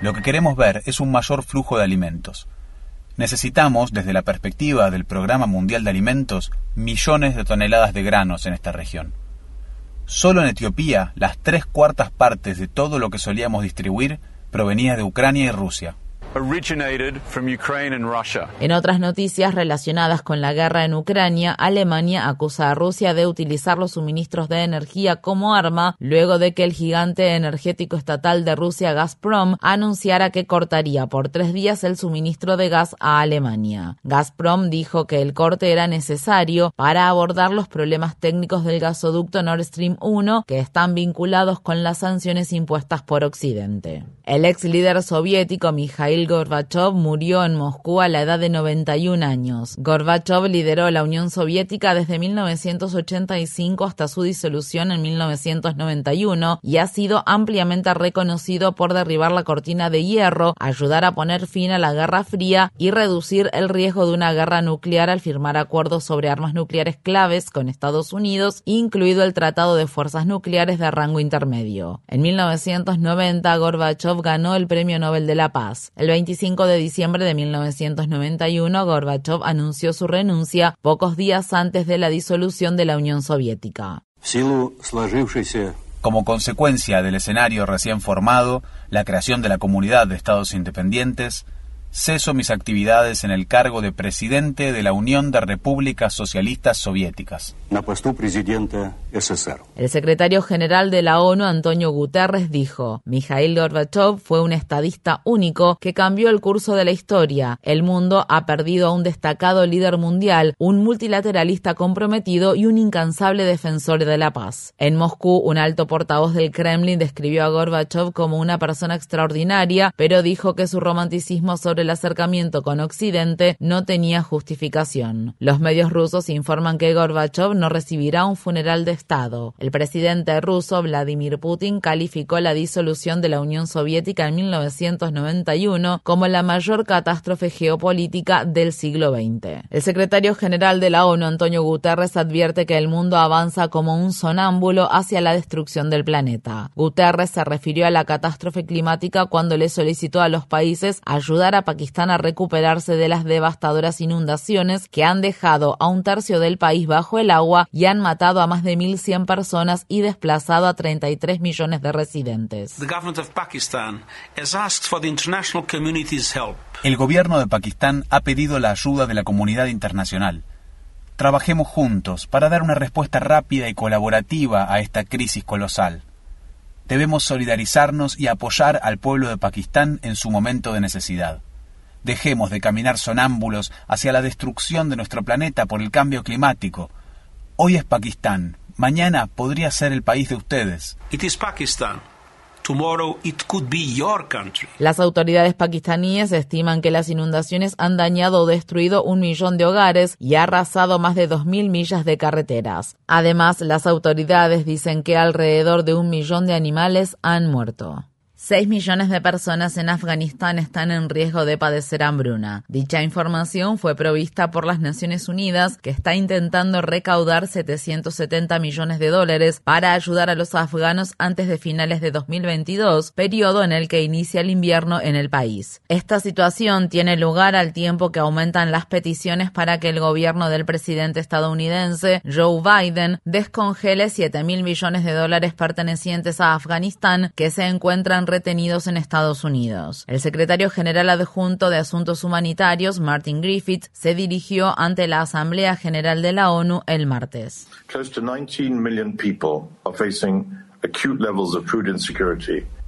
[SPEAKER 23] Lo que queremos ver es un mayor flujo de alimentos. Necesitamos, desde la perspectiva del Programa Mundial de Alimentos, millones de toneladas de granos en esta región. Solo en Etiopía, las tres cuartas partes de todo lo que solíamos distribuir provenía de Ucrania y Rusia.
[SPEAKER 22] En otras noticias relacionadas con la guerra en Ucrania, Alemania acusa a Rusia de utilizar los suministros de energía como arma luego de que el gigante energético estatal de Rusia, Gazprom, anunciara que cortaría por tres días el suministro de gas a Alemania. Gazprom dijo que el corte era necesario para abordar los problemas técnicos del gasoducto Nord Stream 1 que están vinculados con las sanciones impuestas por Occidente. El ex líder soviético Mikhail Gorbachev murió en Moscú a la edad de 91 años. Gorbachev lideró la Unión Soviética desde 1985 hasta su disolución en 1991 y ha sido ampliamente reconocido por derribar la cortina de hierro, ayudar a poner fin a la Guerra Fría y reducir el riesgo de una guerra nuclear al firmar acuerdos sobre armas nucleares claves con Estados Unidos, incluido el Tratado de Fuerzas Nucleares de rango intermedio. En 1990, Gorbachev ganó el Premio Nobel de la Paz. El 25 de diciembre de 1991, Gorbachev anunció su renuncia pocos días antes de la disolución de la Unión Soviética.
[SPEAKER 23] Como consecuencia del escenario recién formado, la creación de la Comunidad de Estados Independientes, ceso mis actividades en el cargo de presidente de la Unión de Repúblicas Socialistas Soviéticas.
[SPEAKER 22] El secretario general de la ONU, Antonio Guterres, dijo, Mikhail Gorbachev fue un estadista único que cambió el curso de la historia. El mundo ha perdido a un destacado líder mundial, un multilateralista comprometido y un incansable defensor de la paz. En Moscú, un alto portavoz del Kremlin describió a Gorbachev como una persona extraordinaria, pero dijo que su romanticismo sobre el acercamiento con Occidente no tenía justificación. Los medios rusos informan que Gorbachev no recibirá un funeral de Estado. El presidente ruso Vladimir Putin calificó la disolución de la Unión Soviética en 1991 como la mayor catástrofe geopolítica del siglo XX. El secretario general de la ONU, Antonio Guterres, advierte que el mundo avanza como un sonámbulo hacia la destrucción del planeta. Guterres se refirió a la catástrofe climática cuando le solicitó a los países ayudar a Pakistán a recuperarse de las devastadoras inundaciones que han dejado a un tercio del país bajo el agua y han matado a más de 1.100 personas y desplazado a 33 millones de residentes.
[SPEAKER 23] El gobierno de Pakistán ha pedido la ayuda de la comunidad internacional. Trabajemos juntos para dar una respuesta rápida y colaborativa a esta crisis colosal. Debemos solidarizarnos y apoyar al pueblo de Pakistán en su momento de necesidad. Dejemos de caminar sonámbulos hacia la destrucción de nuestro planeta por el cambio climático. Hoy es Pakistán, mañana podría ser el país de ustedes.
[SPEAKER 24] It is Pakistan. Tomorrow it could be your country.
[SPEAKER 22] Las autoridades pakistaníes estiman que las inundaciones han dañado o destruido un millón de hogares y arrasado más de 2.000 millas de carreteras. Además, las autoridades dicen que alrededor de un millón de animales han muerto. 6 millones de personas en Afganistán están en riesgo de padecer hambruna. Dicha información fue provista por las Naciones Unidas, que está intentando recaudar 770 millones de dólares para ayudar a los afganos antes de finales de 2022, periodo en el que inicia el invierno en el país. Esta situación tiene lugar al tiempo que aumentan las peticiones para que el gobierno del presidente estadounidense Joe Biden descongele 7 mil millones de dólares pertenecientes a Afganistán que se encuentran retenidos en Estados Unidos. El secretario general adjunto de Asuntos Humanitarios, Martin Griffith, se dirigió ante la Asamblea General de la ONU el martes.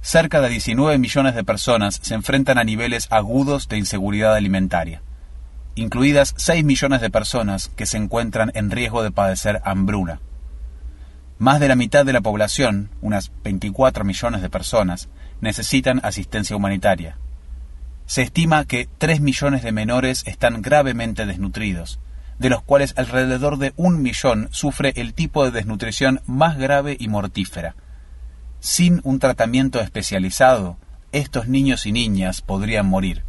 [SPEAKER 23] Cerca de 19 millones de personas se enfrentan a niveles agudos de inseguridad alimentaria, incluidas 6 millones de personas que se encuentran en riesgo de padecer hambruna. Más de la mitad de la población, unas 24 millones de personas, necesitan asistencia humanitaria. Se estima que 3 millones de menores están gravemente desnutridos, de los cuales alrededor de un millón sufre el tipo de desnutrición más grave y mortífera. Sin un tratamiento especializado, estos niños y niñas podrían morir.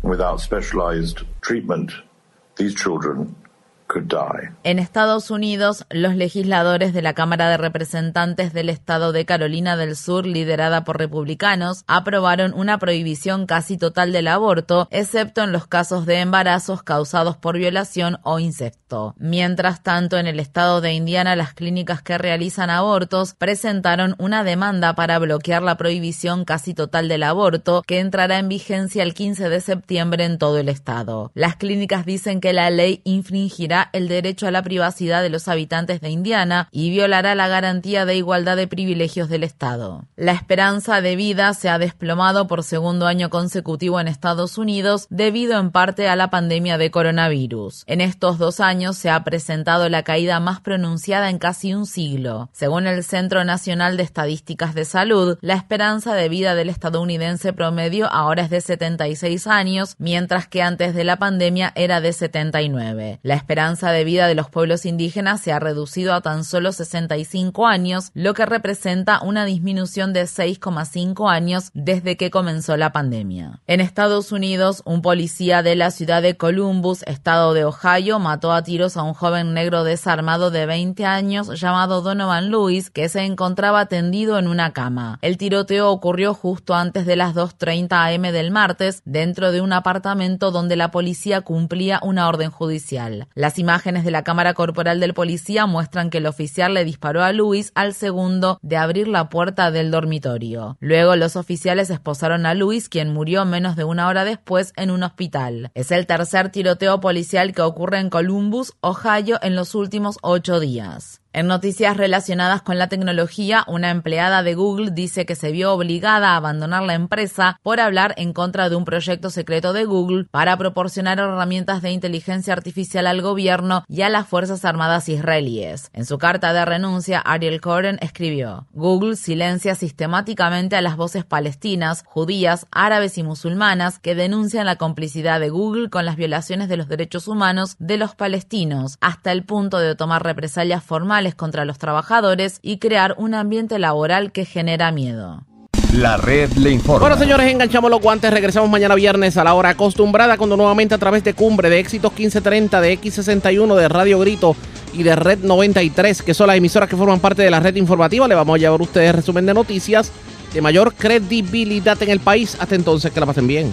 [SPEAKER 22] En Estados Unidos, los legisladores de la Cámara de Representantes del Estado de Carolina del Sur, liderada por republicanos, aprobaron una prohibición casi total del aborto, excepto en los casos de embarazos causados por violación o insecto. Mientras tanto, en el estado de Indiana, las clínicas que realizan abortos presentaron una demanda para bloquear la prohibición casi total del aborto, que entrará en vigencia el 15 de septiembre en todo el estado. Las clínicas dicen que la ley infringirá el derecho a la privacidad de los habitantes de Indiana y violará la garantía de igualdad de privilegios del Estado. La esperanza de vida se ha desplomado por segundo año consecutivo en Estados Unidos debido en parte a la pandemia de coronavirus. En estos dos años se ha presentado la caída más pronunciada en casi un siglo. Según el Centro Nacional de Estadísticas de Salud, la esperanza de vida del estadounidense promedio ahora es de 76 años, mientras que antes de la pandemia era de 79. La esperanza de vida de los pueblos indígenas se ha reducido a tan solo 65 años, lo que representa una disminución de 6,5 años desde que comenzó la pandemia. En Estados Unidos, un policía de la ciudad de Columbus, estado de Ohio, mató a tiros a un joven negro desarmado de 20 años llamado Donovan Lewis, que se encontraba tendido en una cama. El tiroteo ocurrió justo antes de las 2.30 am del martes, dentro de un apartamento donde la policía cumplía una orden judicial. Las imágenes de la cámara corporal del policía muestran que el oficial le disparó a Luis al segundo de abrir la puerta del dormitorio. Luego los oficiales esposaron a Luis, quien murió menos de una hora después en un hospital. Es el tercer tiroteo policial que ocurre en Columbus, Ohio, en los últimos ocho días. En noticias relacionadas con la tecnología, una empleada de Google dice que se vio obligada a abandonar la empresa por hablar en contra de un proyecto secreto de Google para proporcionar herramientas de inteligencia artificial al gobierno y a las Fuerzas Armadas israelíes. En su carta de renuncia, Ariel Coren escribió, Google silencia sistemáticamente a las voces palestinas, judías, árabes y musulmanas que denuncian la complicidad de Google con las violaciones de los derechos humanos de los palestinos, hasta el punto de tomar represalias formales contra los trabajadores y crear un ambiente laboral que genera miedo.
[SPEAKER 1] La red le informa.
[SPEAKER 2] Bueno, señores, enganchamos los guantes. Regresamos mañana viernes a la hora acostumbrada, cuando nuevamente a través de Cumbre, de Éxitos 1530, de X61, de Radio Grito y de Red 93, que son las emisoras que forman parte de la red informativa, le vamos a llevar a ustedes resumen de noticias de mayor credibilidad en el país. Hasta entonces, que la pasen bien.